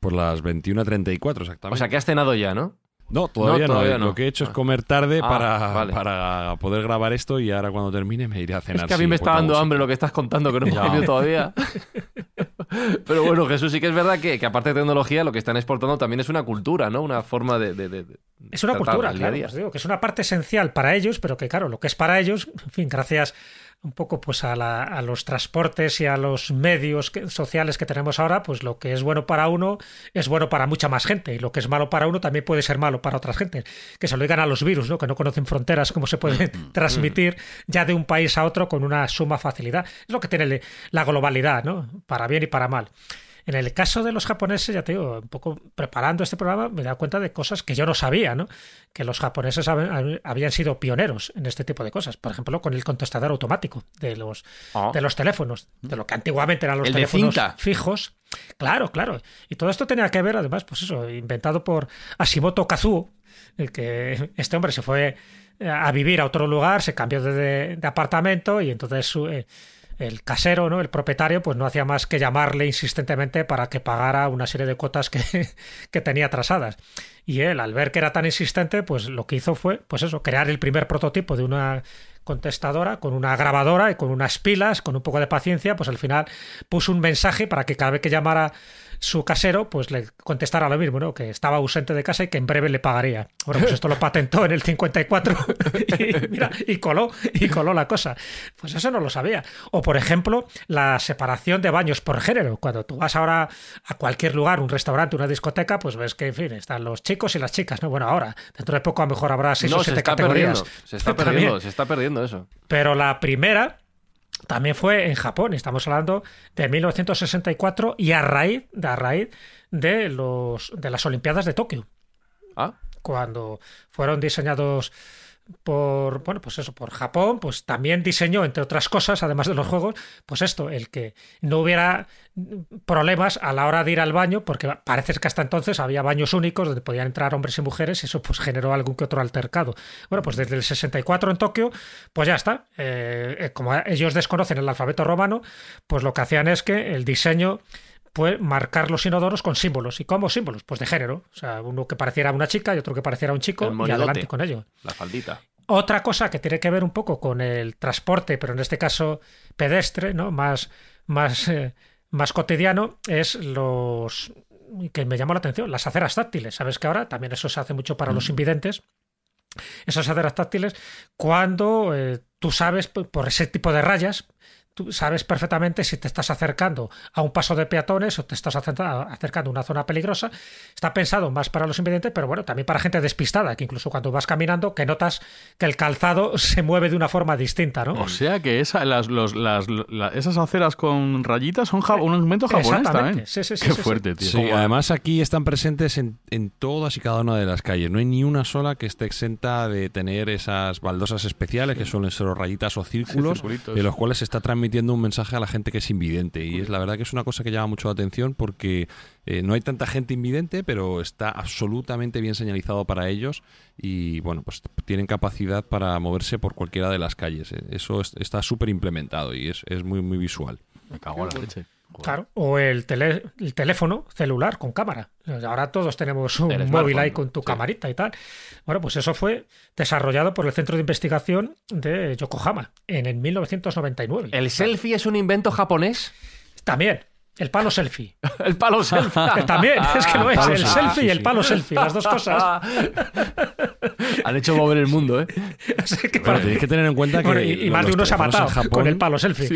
[SPEAKER 4] Por las 21.34 exactamente.
[SPEAKER 1] O sea, que has cenado ya, ¿no?
[SPEAKER 4] No, todavía, no, Lo que he hecho es ah. comer tarde ah, para, poder grabar esto y ahora cuando termine me iré a cenar.
[SPEAKER 1] Es que a mí me está dando hambre lo que estás contando, que no he comido todavía. Pero bueno, Jesús, sí que es verdad que, aparte de tecnología, lo que están exportando también es una cultura, ¿no? Una forma de...
[SPEAKER 3] es una cultura, claro. digo, que es una parte esencial para ellos, pero que claro, lo que es para ellos, en fin, gracias un poco pues a, la, a, los transportes y a los medios sociales que tenemos ahora, pues lo que es bueno para uno es bueno para mucha más gente y lo que es malo para uno también puede ser malo para otra gente. Que se lo digan a los virus, ¿no? que no conocen fronteras, cómo se pueden transmitir ya de un país a otro con una suma facilidad. Es lo que tiene la globalidad, ¿no? para bien y para mal. En el caso de los japoneses, ya te digo, un poco preparando este programa, me he dado cuenta de cosas que yo no sabía, ¿no? Que los japoneses hab- habían sido pioneros en este tipo de cosas. Por ejemplo, con el contestador automático de los,
[SPEAKER 1] Ah.
[SPEAKER 3] de los teléfonos, de lo que antiguamente eran los
[SPEAKER 1] El
[SPEAKER 3] teléfonos fijos. Claro, claro. Y todo esto tenía que ver, además, pues eso, inventado por Hashimoto Kazuo, el que este hombre se fue a vivir a otro lugar, se cambió de, de- de apartamento y entonces su- eh, el casero, ¿no? el propietario, pues no hacía más que llamarle insistentemente para que pagara una serie de cuotas que, que tenía atrasadas. Y él, al ver que era tan insistente, pues lo que hizo fue, pues eso, crear el primer prototipo de una contestadora con una grabadora y con unas pilas, con un poco de paciencia, pues al final puso un mensaje para que cada vez que llamara su casero, pues le contestara lo mismo, ¿no? Que estaba ausente de casa y que en breve le pagaría. Bueno, pues esto lo patentó en el 54 y, mira, y coló, y coló la cosa. Pues eso no lo sabía. O, por ejemplo, la separación de baños por género. Cuando tú vas ahora a cualquier lugar, un restaurante, una discoteca, pues ves que, en fin, están los chicos y las chicas, ¿no? Bueno, ahora, dentro de poco a lo mejor habrá seis
[SPEAKER 1] no,
[SPEAKER 3] o
[SPEAKER 1] se
[SPEAKER 3] siete
[SPEAKER 1] está
[SPEAKER 3] categorías.
[SPEAKER 1] perdiendo. Se está perdiendo, se está perdiendo eso.
[SPEAKER 3] Pero la primera también fue en Japón. Estamos hablando de 1964 y a raíz, a raíz de, los, de las Olimpiadas de Tokio,
[SPEAKER 1] Ah,
[SPEAKER 3] cuando fueron diseñados por bueno pues eso por Japón pues también diseñó entre otras cosas además de los juegos pues esto el que no hubiera problemas a la hora de ir al baño porque parece que hasta entonces había baños únicos donde podían entrar hombres y mujeres y eso pues generó algún que otro altercado. Bueno pues desde el 64 en Tokio pues ya está. Eh, eh, como ellos desconocen el alfabeto romano pues lo que hacían es que el diseño pues marcar los inodoros con símbolos. ¿Y cómo símbolos? Pues de género. O sea, uno que pareciera una chica y otro que pareciera un chico y adelante con ello.
[SPEAKER 1] la faldita.
[SPEAKER 3] Otra cosa que tiene que ver un poco con el transporte, pero en este caso pedestre, ¿no? Más, más, eh, más cotidiano, es los que me llamó la atención, las aceras táctiles. Sabes que ahora también eso se hace mucho para los invidentes. Esas aceras táctiles, cuando eh, tú sabes por ese tipo de rayas, tú sabes perfectamente si te estás acercando a un paso de peatones o te estás acerca- acercando a una zona peligrosa. Está pensado más para los invidentes, pero bueno, también para gente despistada, que incluso cuando vas caminando, que notas que el calzado se mueve de una forma distinta, ¿no?
[SPEAKER 2] O sea que esa, las, los- las- la- esas aceras con rayitas son ja- un invento japonés
[SPEAKER 3] Exactamente.
[SPEAKER 2] también.
[SPEAKER 3] Sí, sí, sí,
[SPEAKER 2] Qué
[SPEAKER 3] sí, sí.
[SPEAKER 2] fuerte, tío.
[SPEAKER 4] Sí, además aquí están presentes en, en todas y cada una de las calles. No hay ni una sola que esté exenta de tener esas baldosas especiales, que suelen ser rayitas o círculos, de los cuales se está transmitiendo un mensaje a la gente que es invidente. Y es la verdad que es una cosa que llama mucho la atención porque eh, no hay tanta gente invidente, pero está absolutamente bien señalizado para ellos y bueno, pues tienen capacidad para moverse por cualquiera de las calles. Eh, Eso es- está súper implementado y es, es muy, muy visual.
[SPEAKER 2] Me cago en la leche.
[SPEAKER 3] Claro, o el, tele- el teléfono celular con cámara. Ahora todos tenemos un
[SPEAKER 1] El
[SPEAKER 3] móvil ahí con tu
[SPEAKER 1] sí.
[SPEAKER 3] camarita y tal. Bueno, pues eso fue desarrollado por el Centro de Investigación de Yokohama en el 1999.
[SPEAKER 1] ¿El selfie es un invento japonés?
[SPEAKER 3] También, el palo selfie.
[SPEAKER 1] El palo selfie.
[SPEAKER 3] También, es que lo es,
[SPEAKER 4] palo
[SPEAKER 3] el
[SPEAKER 4] selfie,
[SPEAKER 3] y
[SPEAKER 4] sí,
[SPEAKER 3] el
[SPEAKER 4] sí.
[SPEAKER 3] palo selfie, las dos cosas.
[SPEAKER 1] Han hecho mover el mundo, ¿eh?
[SPEAKER 3] Así que para-
[SPEAKER 4] tenéis que tener en cuenta que
[SPEAKER 3] Bueno, y, y más de uno se ha matado
[SPEAKER 4] Japón-
[SPEAKER 3] con el palo selfie.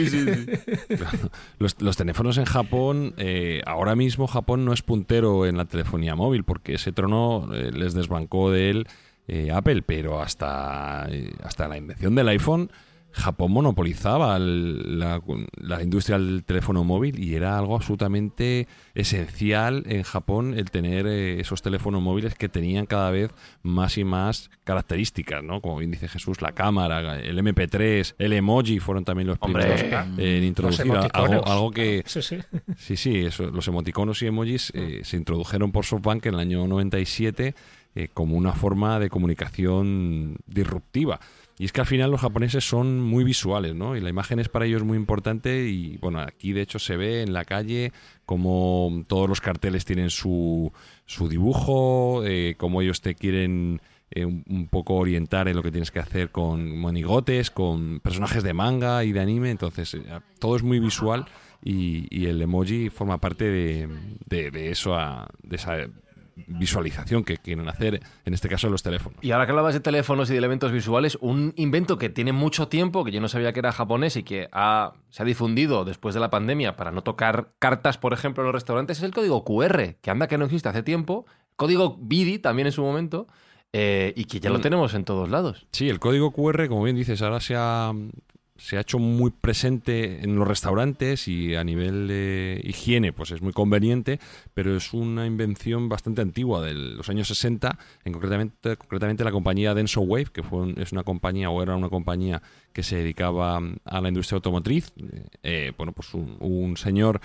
[SPEAKER 4] Los, los teléfonos en Japón, eh, ahora mismo Japón no es puntero en la telefonía móvil, porque ese trono eh, les desbancó de él eh, Apple, pero hasta, eh, hasta la invención del iPhone, Japón monopolizaba el- la, la industria del teléfono móvil y era algo absolutamente esencial en Japón el tener eh, esos teléfonos móviles que tenían cada vez más y más características, ¿no? Como bien dice Jesús, la cámara, el MP3, el emoji fueron también los
[SPEAKER 1] Hombre.
[SPEAKER 4] primeros en introducir
[SPEAKER 3] Los
[SPEAKER 4] algo, algo que
[SPEAKER 3] Sí, sí.
[SPEAKER 4] sí sí eso, los emoticonos y emojis eh, se introdujeron por SoftBank en el año 97 eh, como una forma de comunicación disruptiva y es que al final los japoneses son muy visuales no y la imagen es para ellos muy importante y bueno aquí de hecho se ve en la calle como todos los carteles tienen su, su dibujo eh, como ellos te quieren eh, un, poco orientar en lo que tienes que hacer con monigotes, con personajes de manga y de anime, entonces eh, todo es muy visual y, y el emoji forma parte de, de, de eso, a- de esa visualización que quieren hacer, en este caso en los teléfonos.
[SPEAKER 1] Y ahora que hablabas de teléfonos y de elementos visuales, un invento que tiene mucho tiempo, que yo no sabía que era japonés y que ha- se ha difundido después de la pandemia para no tocar cartas, por ejemplo, en los restaurantes, es el código QR, que anda que no existe hace tiempo. Código BIDI también en su momento, eh, y que ya lo
[SPEAKER 4] Mm.
[SPEAKER 1] tenemos en todos lados.
[SPEAKER 4] Sí, el código QR, como bien dices, ahora se ha, se ha hecho muy presente en los restaurantes y a nivel de higiene pues es muy conveniente, pero es una invención bastante antigua de los años 60, en concretamente, concretamente la compañía Denso Wave, que fue es una compañía o era una compañía que se dedicaba a la industria automotriz. Eh, bueno, pues un, señor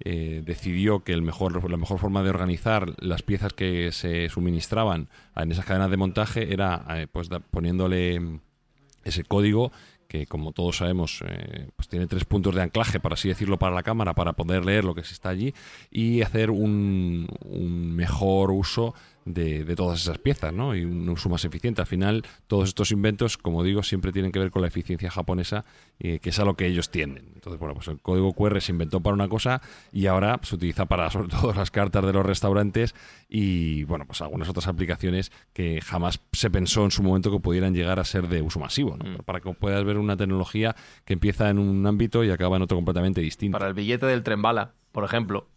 [SPEAKER 4] eh, decidió que el mejor, la mejor forma de organizar las piezas que se suministraban en esas cadenas de montaje era eh, pues poniéndole ese código que como todos sabemos eh, pues tiene tres puntos de anclaje, por así decirlo, para la cámara, para poder leer lo que se está allí y hacer un, un mejor uso de, todas esas piezas, ¿no? Y un uso más eficiente. Al final, todos estos inventos, como digo, siempre tienen que ver con la eficiencia japonesa, eh, que es a lo que ellos tienden. Entonces, bueno, pues el código QR se inventó para una cosa y ahora se utiliza para, sobre todo, las cartas de los restaurantes y, bueno, pues algunas otras aplicaciones que jamás se pensó en su momento que pudieran llegar a ser de uso masivo, ¿no? Mm. Para que puedas ver una tecnología que empieza en un ámbito y acaba en otro completamente distinto.
[SPEAKER 1] Para el billete del tren bala, por ejemplo.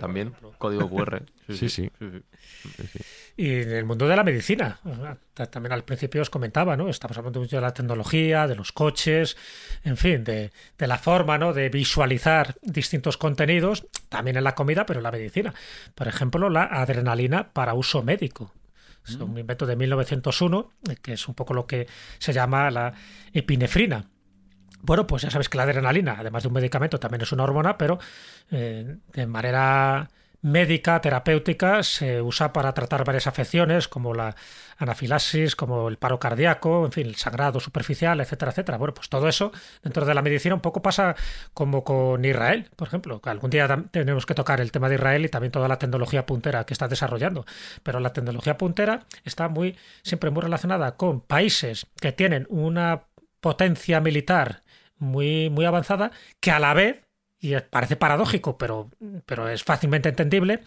[SPEAKER 1] También, código QR.
[SPEAKER 4] sí. sí.
[SPEAKER 3] Y en el mundo de la medicina, también al principio os comentaba, ¿no? Estamos hablando mucho de la tecnología, de los coches, en fin, de, la forma, ¿no? De visualizar distintos contenidos, también en la comida, pero en la medicina. Por ejemplo, la adrenalina para uso médico. Es un invento de 1901, que es un poco lo que se llama la epinefrina bueno, pues ya sabes que la adrenalina, además de un medicamento, también es una hormona, pero eh, de manera médica, terapéutica, se usa para tratar varias afecciones como la anafilaxis, como el paro cardíaco, en fin, el sangrado superficial, etcétera, etcétera. Bueno, pues todo eso dentro de la medicina un poco pasa como con Israel, por ejemplo, algún día tenemos que tocar el tema de Israel y también toda la tecnología puntera que está desarrollando. Pero la tecnología puntera está muy siempre muy relacionada con países que tienen una potencia militar muy, muy avanzada, que a la vez, y parece paradójico, pero, pero es fácilmente entendible,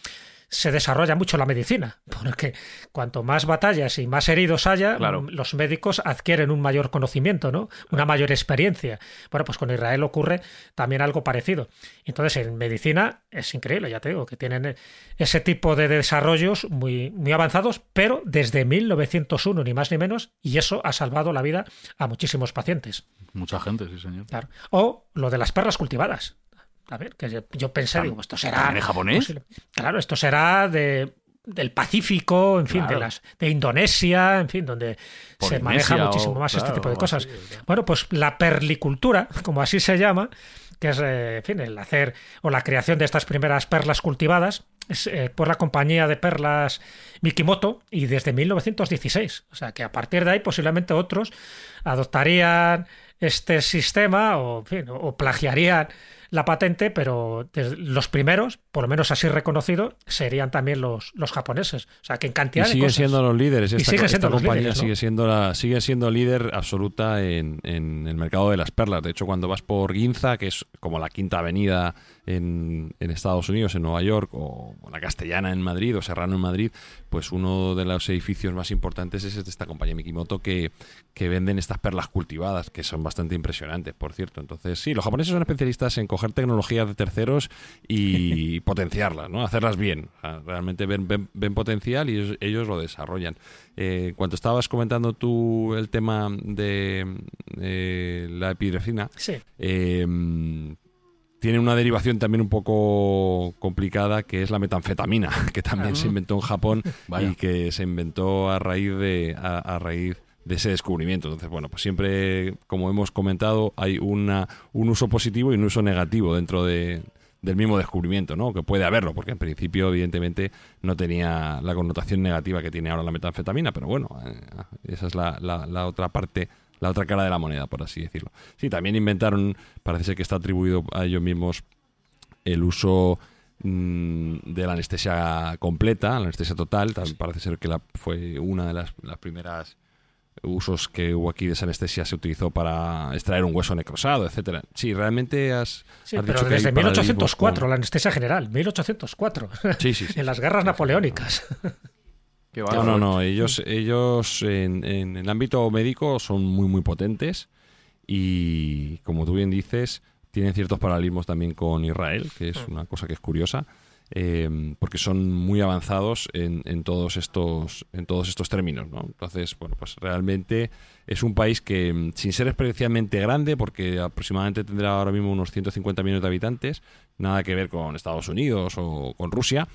[SPEAKER 3] se desarrolla mucho la medicina, porque cuanto más batallas y más heridos haya, los médicos adquieren un mayor conocimiento, ¿no? Una mayor experiencia. Bueno, pues con Israel ocurre también algo parecido. Entonces, en medicina es increíble, ya te digo, que tienen ese tipo de desarrollos muy, muy avanzados, pero desde 1901, ni más ni menos, y eso ha salvado la vida a muchísimos pacientes.
[SPEAKER 2] Mucha gente, sí, señor.
[SPEAKER 3] O lo de las perlas cultivadas. A ver, que yo pensé, digo, esto será.
[SPEAKER 2] ¿En japonés?
[SPEAKER 3] claro, esto será de del Pacífico, en fin, de las de Indonesia, en fin, donde se maneja muchísimo más este tipo de cosas. bueno, pues la perlicultura, como así se llama, que es, eh, en fin, el hacer o la creación de estas primeras perlas cultivadas, es eh, por la compañía de perlas Mikimoto y desde 1916. O sea que a partir de ahí posiblemente otros adoptarían este sistema o, en fin, o plagiarían la patente, pero los primeros, por lo menos así reconocido, serían también los, los japoneses. O sea, que en cantidad
[SPEAKER 4] y
[SPEAKER 3] siguen
[SPEAKER 4] siendo los líderes. Esta, y siguen siendo compañía sigue siendo la sigue siendo líder absoluta en, en, el mercado de las perlas. De hecho, cuando vas por Ginza, que es como la quinta avenida en, en Estados Unidos, en Nueva York, o la Castellana en Madrid, o Serrano en Madrid, pues uno de los edificios más importantes es de esta compañía Mikimoto que, que venden estas perlas cultivadas, que son bastante impresionantes, por cierto. Entonces, sí, los japoneses son especialistas en coger tecnologías de terceros y potenciarlas, ¿no? Hacerlas bien. realmente ven, ven, potencial y ellos, lo desarrollan. Eh, cuando estabas comentando tú el tema de eh, la epidefina, em, tiene una derivación también un poco complicada que es la metanfetamina, que también se inventó en Japón y que se inventó a raíz de a raíz de ese descubrimiento. Entonces, bueno, pues siempre, como hemos comentado, hay una, un uso positivo y un uso negativo dentro de, del mismo descubrimiento, ¿no? Que puede haberlo, porque en principio, evidentemente, no tenía la connotación negativa que tiene ahora la metanfetamina, pero bueno, eh, esa es la, la, otra parte, la otra cara de la moneda, por así decirlo. Sí, también inventaron, parece ser que está atribuido a ellos mismos el uso mm, de la anestesia completa, la anestesia total, parece ser que la, fue una de las, las primeras usos que hubo aquí de esa anestesia se utilizó para extraer un hueso necrosado, etcétera. Sí, realmente has,
[SPEAKER 3] sí, pero desde 1804 la anestesia general, 1804. Sí, sí, en las guerras napoleónicas.
[SPEAKER 4] no, no, no. Ellos, ellos en, en, el ámbito médico son muy, muy potentes y, como tú bien dices, tienen ciertos paralelismos también con Israel, que es mm. una cosa que es curiosa. eh, porque son muy avanzados en, en todos estos en todos estos términos ¿no? entonces bueno pues realmente es un país que sin ser especialmente grande porque aproximadamente tendrá ahora mismo unos 150 millones de habitantes nada que ver con Estados Unidos o con Rusia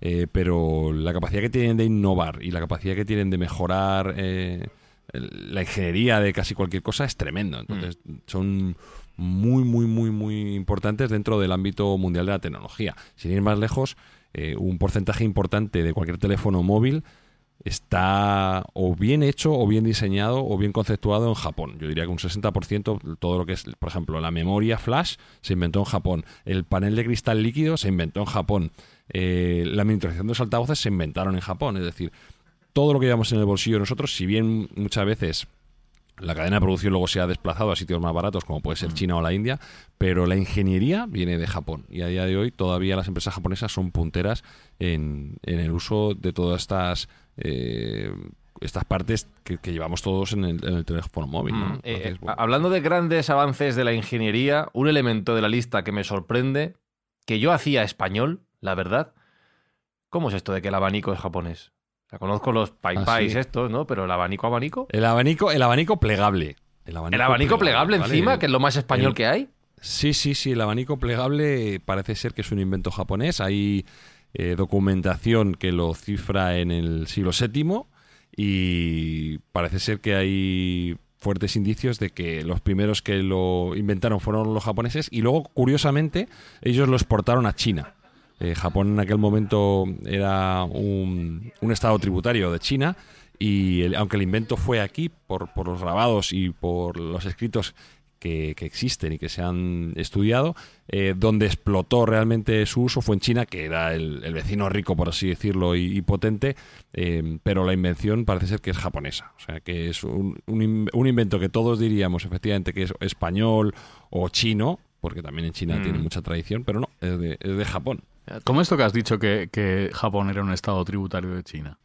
[SPEAKER 4] eh, pero la capacidad que tienen de innovar y la capacidad que tienen de mejorar eh, la ingeniería de casi cualquier cosa es tremendo. Entonces, son muy, muy, muy, muy importantes dentro del ámbito mundial de la tecnología. Sin ir más lejos, eh, un porcentaje importante de cualquier teléfono móvil está o bien hecho o bien diseñado o bien conceptuado en Japón. Yo diría que un 60% todo lo que es, por ejemplo, la memoria flash se inventó en Japón, el panel de cristal líquido se inventó en Japón, eh, la miniaturización de los altavoces se inventaron en Japón, es decir, todo lo que llevamos en el bolsillo nosotros, si bien muchas veces la cadena de producción luego se ha desplazado a sitios más baratos como puede ser China o la India, pero la ingeniería viene de Japón y a día de hoy todavía las empresas japonesas son punteras en, en el uso de todas estas eh, estas partes que, que llevamos todos en el, en el teléfono móvil. ¿no?
[SPEAKER 1] Mm, eh,
[SPEAKER 4] bueno.
[SPEAKER 1] Hablando de grandes avances de la ingeniería, un elemento de la lista que me sorprende, que yo hacía español, la verdad. ¿Cómo es esto de que el abanico es japonés? O sea, conozco los pai
[SPEAKER 4] Ah, sí.
[SPEAKER 1] estos, ¿no? Pero el abanico abanico.
[SPEAKER 4] El abanico, el abanico plegable. El abanico,
[SPEAKER 1] el abanico plegable,
[SPEAKER 4] ¿vale?
[SPEAKER 1] encima, que es lo más español
[SPEAKER 4] El-
[SPEAKER 1] que hay.
[SPEAKER 4] Sí, sí, sí, el abanico plegable parece ser que es un invento japonés. Hay eh, documentación que lo cifra en el siglo VII y parece ser que hay fuertes indicios de que los primeros que lo inventaron fueron los japoneses y luego, curiosamente, ellos lo exportaron a China. Eh, Japón en aquel momento era un, un estado tributario de China y el- aunque el invento fue aquí por, por los grabados y por los escritos que, que existen y que se han estudiado, eh, donde explotó realmente su uso fue en China, que era el, el vecino rico, por así decirlo, y, y potente, eh, pero la invención parece ser que es japonesa. O sea, que es un, un un invento que todos diríamos efectivamente que es español o chino, porque también en China
[SPEAKER 1] Mm.
[SPEAKER 4] tiene mucha tradición, pero no, es de, es de Japón.
[SPEAKER 2] ¿Cómo esto que has dicho que, que Japón era un estado tributario de China?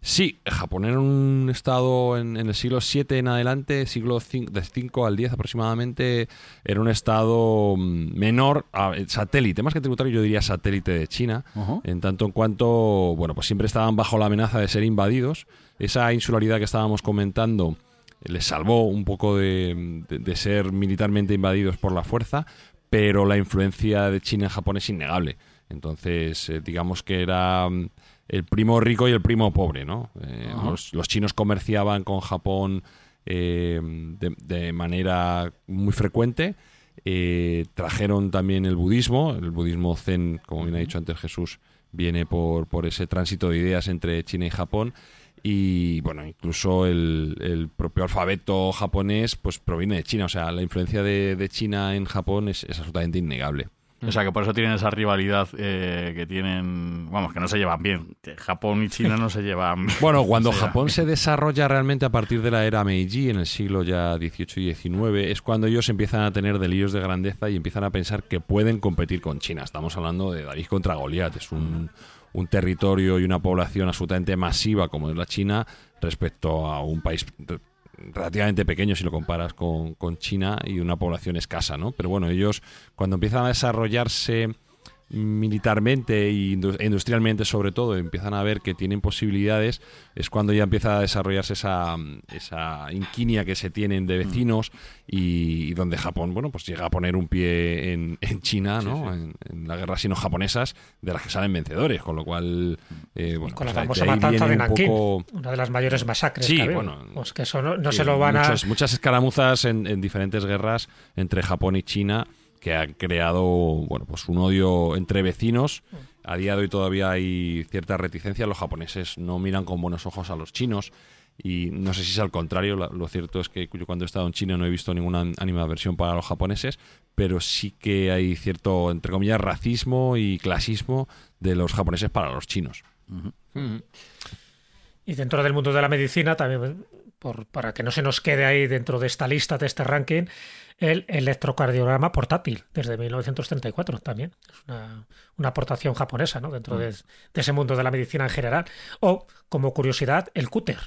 [SPEAKER 4] Sí, Japón era un estado en, en el siglo VII en adelante, siglo cin- de 5 al 10 aproximadamente, era un estado mm, menor, a- eh, satélite, más que tributario yo diría satélite de China, en tanto en cuanto, bueno, pues siempre estaban bajo la amenaza de ser invadidos. Esa insularidad que estábamos comentando eh, les salvó un poco de, de- de ser militarmente invadidos por la fuerza, pero la influencia de China en Japón es innegable. Entonces, eh, digamos que era mm, el primo rico y el primo pobre, ¿no? Eh, los, los chinos comerciaban con Japón eh, de, de manera muy frecuente. Eh, trajeron también el budismo, el budismo zen, como bien ha dicho antes Jesús, viene por, por ese tránsito de ideas entre China y Japón. Y bueno, incluso el, el propio alfabeto japonés pues proviene de China. O sea, la influencia de, de China en Japón es, es absolutamente innegable.
[SPEAKER 2] O sea, que por eso tienen esa rivalidad eh, que tienen, vamos, que no se llevan bien. Japón y China no se llevan.
[SPEAKER 4] Bueno, cuando Japón se desarrolla realmente a partir de la era Meiji, en el siglo ya XVIII y XIX, es cuando ellos empiezan a tener delirios de grandeza y empiezan a pensar que pueden competir con China. Estamos hablando de David contra Goliat. Es un, un territorio y una población absolutamente masiva como es la China respecto a un país relativamente pequeño si lo comparas con, con China y una población escasa, ¿no? Pero bueno, ellos cuando empiezan a desarrollarse militarmente e indu- industrialmente sobre todo empiezan a ver que tienen posibilidades es cuando ya empieza a desarrollarse esa, esa inquinia que se tienen de vecinos y, y donde Japón bueno pues llega a poner un pie en, en China ¿no? En, en la guerra sino-japonesas de las que salen vencedores con lo cual eh, bueno,
[SPEAKER 3] con la
[SPEAKER 4] pues,
[SPEAKER 3] famosa matanza de
[SPEAKER 4] un
[SPEAKER 3] Nankín,
[SPEAKER 4] poco-
[SPEAKER 3] una de las mayores masacres
[SPEAKER 4] Sí,
[SPEAKER 3] que
[SPEAKER 4] bueno,
[SPEAKER 3] Pues que eso no, se lo van a...
[SPEAKER 4] muchas, muchas escaramuzas en, en diferentes guerras entre Japón y China que han creado bueno pues un odio entre vecinos. A día de hoy todavía hay cierta reticencia. Los japoneses no miran con buenos ojos a los chinos. Y no sé si es al contrario, lo cierto es que yo cuando he estado en China no he visto ninguna animadversión para los japoneses, pero sí que hay cierto, entre comillas, racismo y clasismo de los japoneses para los chinos.
[SPEAKER 3] Y dentro del mundo de la medicina, también por, para que no se nos quede ahí dentro de esta lista, de este ranking, el electrocardiograma portátil, desde 1934 también. Es una, una aportación japonesa ¿no? dentro de, de ese mundo de la medicina en general. O, como curiosidad, el cúter.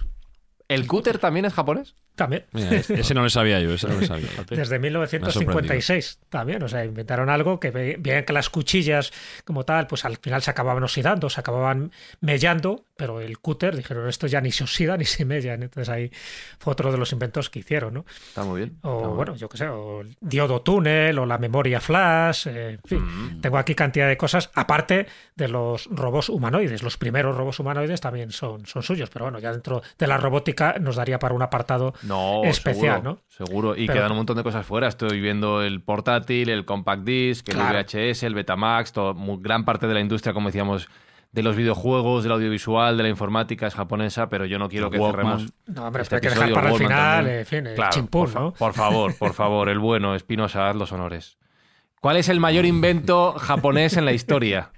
[SPEAKER 1] ¿El cúter también es japonés?
[SPEAKER 3] También.
[SPEAKER 4] Mira, ese no lo sabía yo, ese no lo sabía.
[SPEAKER 3] Desde 1956 también, o sea, inventaron algo que ve- veían que las cuchillas como tal, pues al final se acababan oxidando, se acababan mellando, pero el cúter dijeron esto ya ni se oxida ni se mellan, entonces ahí fue otro de los inventos que hicieron, ¿no?
[SPEAKER 1] Está muy bien.
[SPEAKER 3] O
[SPEAKER 1] muy
[SPEAKER 3] bueno,
[SPEAKER 1] bien.
[SPEAKER 3] yo qué sé, o el diodo túnel o la memoria flash, eh, en fin,
[SPEAKER 1] Mm.
[SPEAKER 3] tengo aquí cantidad de cosas, aparte de los robots humanoides, los primeros robots humanoides también son, son suyos, pero bueno, ya dentro de la robótica nos daría para un apartado
[SPEAKER 1] No,
[SPEAKER 3] especial,
[SPEAKER 1] seguro,
[SPEAKER 3] ¿no?
[SPEAKER 1] Seguro. Y
[SPEAKER 3] Pero-
[SPEAKER 1] quedan un montón de cosas fuera. Estoy viendo el portátil, el compact disc, el
[SPEAKER 3] Claro.
[SPEAKER 1] VHS, el Betamax, todo, gran parte de la industria, como decíamos, de los videojuegos, del audiovisual, de la informática es japonesa, pero yo no quiero
[SPEAKER 2] El
[SPEAKER 1] que
[SPEAKER 2] Walkman.
[SPEAKER 1] cerremos.
[SPEAKER 3] No, hombre,
[SPEAKER 1] este
[SPEAKER 3] hay que dejar
[SPEAKER 1] episodio,
[SPEAKER 3] para el
[SPEAKER 1] Walkman
[SPEAKER 3] final, eh, en fin, el
[SPEAKER 1] Claro,
[SPEAKER 3] chimpún,
[SPEAKER 1] por,
[SPEAKER 3] ¿no?
[SPEAKER 1] por favor, por favor, el bueno, Espinosa, haz los honores. ¿Cuál es el mayor invento japonés en la historia?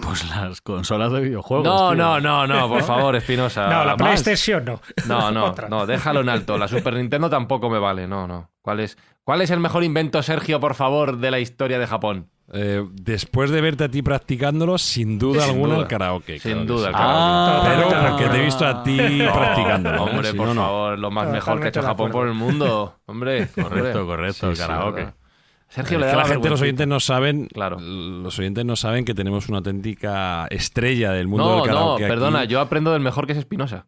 [SPEAKER 2] Pues las consolas de videojuegos.
[SPEAKER 1] No,
[SPEAKER 2] tío.
[SPEAKER 1] no, no, no, por favor, Espinosa.
[SPEAKER 3] No, la
[SPEAKER 1] Más.
[SPEAKER 3] PlayStation no.
[SPEAKER 1] No, no,
[SPEAKER 3] Otra.
[SPEAKER 1] no, déjalo en alto. La Super Nintendo tampoco me vale, no, no. ¿Cuál es, ¿Cuál es el mejor invento, Sergio, por favor, de la historia de Japón?
[SPEAKER 4] Eh, después de verte a ti practicándolo, sin duda
[SPEAKER 1] Sin
[SPEAKER 4] alguna
[SPEAKER 1] duda.
[SPEAKER 4] el karaoke.
[SPEAKER 1] Sin
[SPEAKER 4] claro
[SPEAKER 1] duda, el karaoke.
[SPEAKER 2] Ah,
[SPEAKER 4] Pero
[SPEAKER 3] Totalmente
[SPEAKER 4] porque te he visto a ti
[SPEAKER 1] No,
[SPEAKER 4] practicándolo. ¿eh?
[SPEAKER 1] Hombre,
[SPEAKER 4] Si
[SPEAKER 1] por
[SPEAKER 4] no,
[SPEAKER 1] favor, lo más mejor que ha hecho Japón por el mundo. Hombre,
[SPEAKER 2] Correcto, correcto, el karaoke.
[SPEAKER 1] Sergio le
[SPEAKER 4] la
[SPEAKER 1] la
[SPEAKER 4] gente, los oyentes no saben,
[SPEAKER 1] Claro.
[SPEAKER 4] los oyentes no saben que tenemos una auténtica estrella del mundo
[SPEAKER 1] No,
[SPEAKER 4] del
[SPEAKER 1] no,
[SPEAKER 4] karaoke. aquí.
[SPEAKER 1] perdona, yo aprendo del mejor que es Espinosa.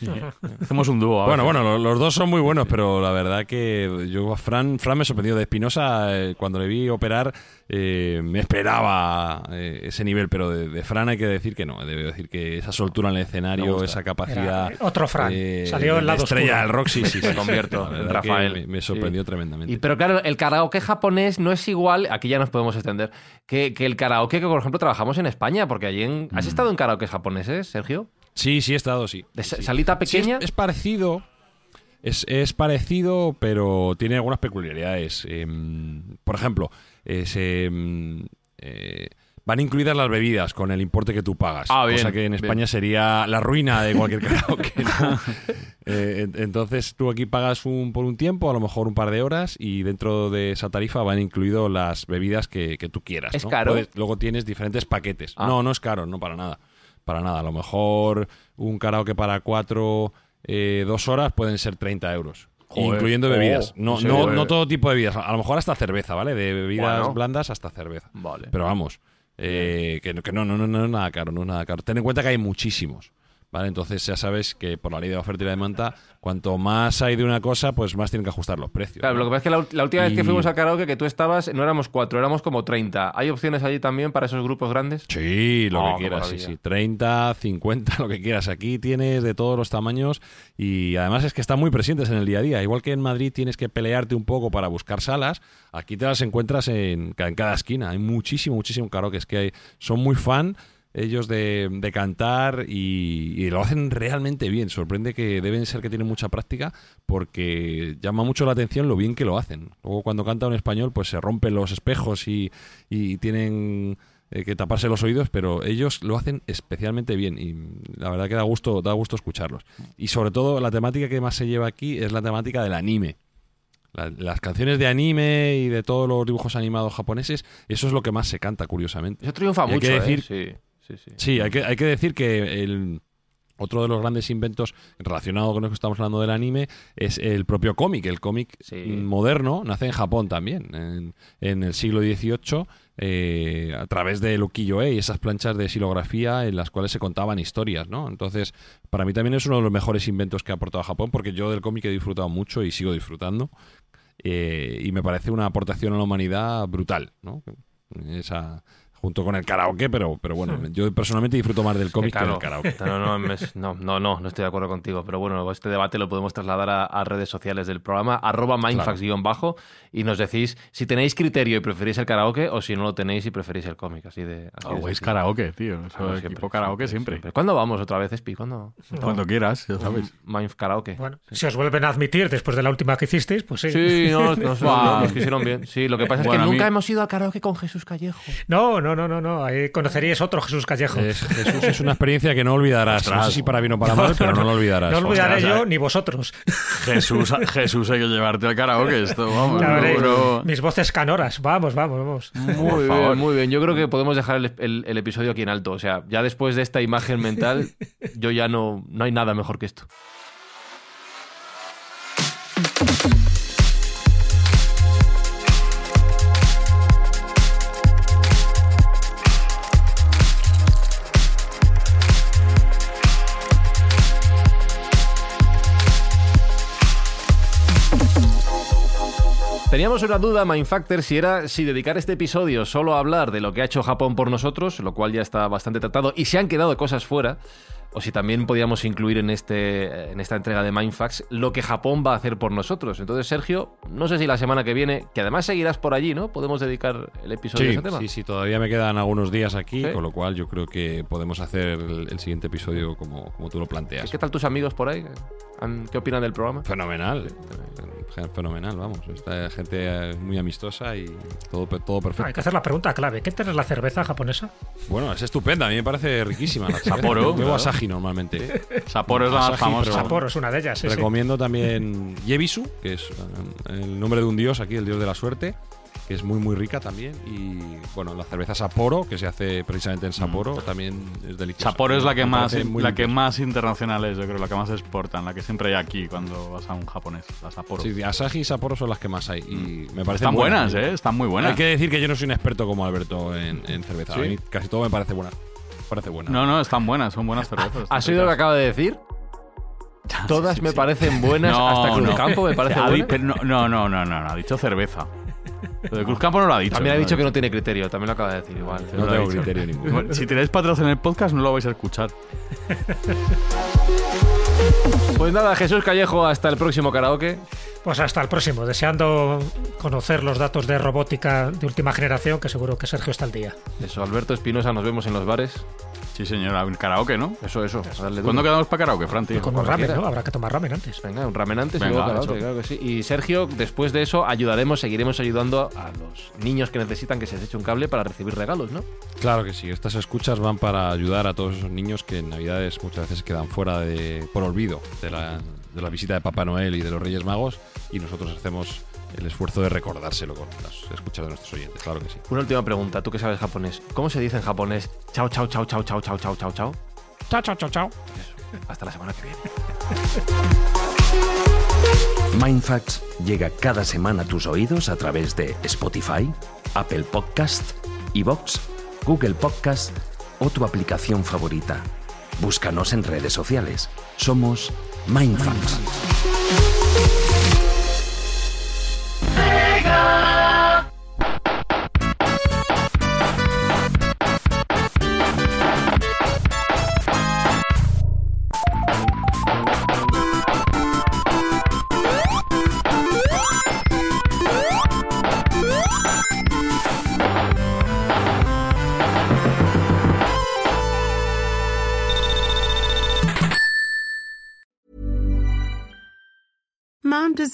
[SPEAKER 2] Hacemos un dúo. a
[SPEAKER 4] Bueno, bueno, lo- los dos son muy buenos, pero la verdad que yo a Fran, Fran me sorprendió de Espinosa eh, cuando le vi operar, eh, me esperaba eh, ese nivel, pero de, de Fran hay que decir que no, debo decir que esa soltura en el escenario, esa capacidad
[SPEAKER 3] Era otro Fran.
[SPEAKER 4] eh,
[SPEAKER 3] Salió el lado
[SPEAKER 4] estrella del rock, sí, sí, sí.
[SPEAKER 1] convierto Rafael.
[SPEAKER 4] Me, me sorprendió
[SPEAKER 1] Sí.
[SPEAKER 4] tremendamente.
[SPEAKER 1] Y, pero claro, el karaoke japonés no es igual, aquí ya nos podemos extender, que, que el karaoke que, por ejemplo, trabajamos en España, porque allí en...
[SPEAKER 4] Mm.
[SPEAKER 1] ¿Has estado en karaoke japoneses, Sergio?
[SPEAKER 4] Sí, sí he estado, sí.
[SPEAKER 1] ¿De
[SPEAKER 4] Sí,
[SPEAKER 1] salita
[SPEAKER 4] Sí, es-
[SPEAKER 1] pequeña?
[SPEAKER 4] es, parecido. Es, es parecido, pero tiene algunas peculiaridades. Em, por ejemplo, eh, se, em, eh, van incluidas las bebidas con el importe que tú pagas.
[SPEAKER 1] Ah, bien,
[SPEAKER 4] cosa que en
[SPEAKER 1] bien.
[SPEAKER 4] España sería la ruina de cualquier karaoke. ¿no? Eh, en- entonces tú aquí pagas un, por un tiempo, a lo mejor un par de horas, y dentro de esa tarifa van incluidos las bebidas que, que tú quieras.
[SPEAKER 1] ¿Es
[SPEAKER 4] ¿no?
[SPEAKER 1] caro?
[SPEAKER 4] Puedes- luego tienes diferentes paquetes.
[SPEAKER 1] Ah.
[SPEAKER 4] No, no es caro, no para nada. Para nada. A lo mejor un karaoke para cuatro, eh, dos horas pueden ser 30 euros.
[SPEAKER 2] Joder.
[SPEAKER 4] Incluyendo
[SPEAKER 1] Oh,
[SPEAKER 4] bebidas.
[SPEAKER 1] ¿en
[SPEAKER 4] No, no, no todo tipo de bebidas. A lo mejor hasta cerveza, ¿vale? De bebidas
[SPEAKER 1] Bueno.
[SPEAKER 4] blandas hasta cerveza.
[SPEAKER 1] Vale.
[SPEAKER 4] Pero vamos, eh, que, no- que no, no, no, no es nada caro, no es nada caro. Ten en cuenta que hay muchísimos. ¿Vale? Entonces ya sabes que por la ley de oferta y la demanda, cuanto más hay de una cosa, pues más tienen que ajustar los precios.
[SPEAKER 1] Claro,
[SPEAKER 4] ¿no?
[SPEAKER 1] lo que pasa es que la, última vez que fuimos al karaoke que tú estabas, no éramos cuatro, éramos como 30. ¿Hay opciones allí también para esos grupos grandes?
[SPEAKER 4] Sí, lo
[SPEAKER 1] Oh,
[SPEAKER 4] que
[SPEAKER 1] qué
[SPEAKER 4] quieras, sí, sí. 30, 50, lo que quieras. Aquí tienes de todos los tamaños y además es que están muy presentes en el día a día. Igual que en Madrid tienes que pelearte un poco para buscar salas, aquí te las encuentras en cada esquina. Hay muchísimo, muchísimo karaoke. Es que hay- son muy fan ellos de, de cantar y, y lo hacen realmente bien. Sorprende que deben ser que tienen mucha práctica porque llama mucho la atención lo bien que lo hacen. Luego cuando canta en español pues se rompen los espejos y, y tienen eh, que taparse los oídos, pero ellos lo hacen especialmente bien y la verdad que da gusto, da gusto escucharlos. Y sobre todo la temática que más se lleva aquí es la temática del anime. La- las canciones de anime y de todos los dibujos animados japoneses, eso es lo que más se canta, curiosamente.
[SPEAKER 1] Eso triunfa
[SPEAKER 4] Y hay
[SPEAKER 1] mucho,
[SPEAKER 4] que
[SPEAKER 1] ¿eh?
[SPEAKER 4] decir-
[SPEAKER 1] Sí, sí, sí.
[SPEAKER 4] Sí, hay que, hay que decir que el, otro de los grandes inventos relacionado con lo que estamos hablando del anime es el propio cómic. El cómic
[SPEAKER 1] Sí.
[SPEAKER 4] moderno nace en Japón también, en, en el siglo XVIII, eh, a través de ukiyo-e y esas planchas de silografía en las cuales se contaban historias, ¿no? Entonces, para mí también es uno de los mejores inventos que ha aportado Japón, porque yo del cómic he disfrutado mucho y sigo disfrutando. eh, y me parece una aportación a la humanidad brutal, ¿no? Esa, junto con el karaoke, pero, pero bueno, yo personalmente disfruto más del cómic que,
[SPEAKER 1] claro.
[SPEAKER 4] del karaoke.
[SPEAKER 1] No, no, no, no, no, no estoy de acuerdo contigo. Pero bueno, este debate lo podemos trasladar a, a redes sociales del programa, arroba mindfax-bajo, y nos decís si tenéis criterio y preferís el karaoke o si no lo tenéis y preferís el cómic. Así de. así de
[SPEAKER 2] Always
[SPEAKER 1] sencillo.
[SPEAKER 2] karaoke, tío.
[SPEAKER 1] Claro,
[SPEAKER 2] equipo
[SPEAKER 1] siempre,
[SPEAKER 2] karaoke siempre.
[SPEAKER 1] ¿Cuándo vamos otra vez, Espi? ¿Cuándo?
[SPEAKER 2] Cuando quieras, ya sabes.
[SPEAKER 1] Mind karaoke.
[SPEAKER 3] Bueno, si os vuelven a admitir después de la última que hicisteis, pues sí.
[SPEAKER 1] Sí, no, nos, nos quisieron bien. Sí, lo que pasa es que nunca
[SPEAKER 2] mí-
[SPEAKER 1] hemos ido al karaoke con Jesús Callejo.
[SPEAKER 3] No, no, no, no, no. Ahí conoceríais otro Jesús Callejo.
[SPEAKER 4] Es, Jesús, es una experiencia que no olvidarás. No sé si para bien o para mal, pero no lo olvidarás.
[SPEAKER 3] No olvidaré
[SPEAKER 2] Ostras,
[SPEAKER 3] yo ni vosotros.
[SPEAKER 2] Jesús, Jesús, hay que llevarte al karaoke. Esto, vamos.
[SPEAKER 3] Ya veréis.
[SPEAKER 2] no-
[SPEAKER 3] Mis voces canoras. Vamos, vamos, vamos.
[SPEAKER 1] Muy bien, muy bien. Yo creo que podemos dejar el, el- el episodio aquí en alto. O sea, ya después de esta imagen mental, yo ya no, no hay nada mejor que esto. Teníamos una duda, Mindfactor, si era si dedicar este episodio solo a hablar de lo que ha hecho Japón por nosotros, lo cual ya está bastante tratado, y se han quedado cosas fuera, o si también podíamos incluir en, este, en esta entrega de Mindfax lo que Japón va a hacer por nosotros. Entonces, Sergio, no sé si la semana que viene, que además seguirás por allí, ¿no? Podemos dedicar el episodio
[SPEAKER 4] Sí,
[SPEAKER 1] a ese tema.
[SPEAKER 4] sí, sí, todavía me quedan algunos días aquí,
[SPEAKER 1] Sí.
[SPEAKER 4] con lo cual yo creo que podemos hacer el, el siguiente episodio como, como tú lo planteas.
[SPEAKER 1] ¿Qué tal tus amigos por ahí? ¿Han- ¿Qué opinan del programa?
[SPEAKER 4] Fenomenal, eh, fenomenal, vamos. Esta gente muy amistosa y todo, todo
[SPEAKER 3] Hay que
[SPEAKER 4] perfecto.
[SPEAKER 3] hacer la pregunta clave. ¿Qué tal es la cerveza japonesa?
[SPEAKER 4] Bueno, es estupenda, a mí me parece riquísima. La cerveza.
[SPEAKER 2] Sapporo,
[SPEAKER 4] Bebo
[SPEAKER 2] claro.
[SPEAKER 4] Asahi normalmente.
[SPEAKER 2] Sapporo es la más famosa.
[SPEAKER 3] Sapporo es una de ellas. sí, sí.
[SPEAKER 4] Recomiendo también Yebisu, que es eh, el nombre de un dios aquí, el dios de la suerte, que es muy muy rica también. Y bueno, la cerveza Sapporo, que se hace precisamente en Sapporo, también es deliciosa.
[SPEAKER 2] Sapporo es la que
[SPEAKER 4] Me
[SPEAKER 2] más la que más internacional es, yo creo, la que más exportan, la que siempre hay aquí cuando vas a un japonés, la Sapporo.
[SPEAKER 4] Sí, Asahi y Sapporo son las que más hay. Y me parecen
[SPEAKER 2] están buenas, ¿eh? Están muy buenas.
[SPEAKER 4] Hay que decir que yo no soy un experto como Alberto en, en cerveza.
[SPEAKER 2] ¿Sí?
[SPEAKER 4] A mí casi todo me parece buena. Parece buena.
[SPEAKER 2] No, no, están buenas, son buenas cervezas.
[SPEAKER 1] ¿Has oído lo que acaba de decir? Todas
[SPEAKER 2] sí,
[SPEAKER 1] me
[SPEAKER 2] sí.
[SPEAKER 1] parecen buenas,
[SPEAKER 2] No,
[SPEAKER 1] hasta Cruz
[SPEAKER 2] no.
[SPEAKER 1] Campo me parece buena.
[SPEAKER 2] no, no, no, no, no, ha dicho cerveza. Lo de Cruz Campo no lo ha dicho.
[SPEAKER 1] También ha dicho que no tiene criterio, también lo acaba de decir igual.
[SPEAKER 4] No tengo criterio ninguno.
[SPEAKER 2] Bueno, si tenéis patrocinio en el podcast, no lo vais a escuchar.
[SPEAKER 1] Pues nada, Jesús Callejo, hasta el próximo karaoke.
[SPEAKER 3] Pues hasta el próximo. Deseando conocer los datos de robótica de última generación, que seguro que Sergio está al día.
[SPEAKER 1] Eso, Alberto Espinosa, nos vemos en los bares.
[SPEAKER 2] Sí, señora, un karaoke, ¿no?
[SPEAKER 1] Eso, eso. a darle duro.
[SPEAKER 2] ¿Cuándo quedamos para karaoke, Fran, tío?
[SPEAKER 3] Con un
[SPEAKER 1] cuando
[SPEAKER 3] ramen. ¿no? Habrá que tomar ramen antes.
[SPEAKER 1] Venga, un ramen antes y
[SPEAKER 2] Venga,
[SPEAKER 1] luego karaoke,
[SPEAKER 2] hecho.
[SPEAKER 1] claro que sí. Y Sergio, después de eso, ayudaremos, seguiremos ayudando a los niños que necesitan que se les eche un cable para recibir regalos, ¿no?
[SPEAKER 4] Claro que sí, estas escuchas van para ayudar a todos esos niños que en Navidades muchas veces quedan fuera de, por olvido de la, de la visita de Papá Noel y de los Reyes Magos y nosotros hacemos el esfuerzo de recordárselo con las escuchas de nuestros oyentes, claro que sí.
[SPEAKER 1] Una última pregunta, tú que sabes japonés. ¿Cómo se dice en japonés chao, chao, chao, chao, chao, chao, chao, chao? Chao,
[SPEAKER 3] chao, chao, chao.
[SPEAKER 1] Hasta la semana que viene.
[SPEAKER 5] Mindfacts llega cada semana a tus oídos a través de Spotify, Apple Podcast, Evox, Google Podcast o tu aplicación favorita. Búscanos en redes sociales. Somos Mindfacts.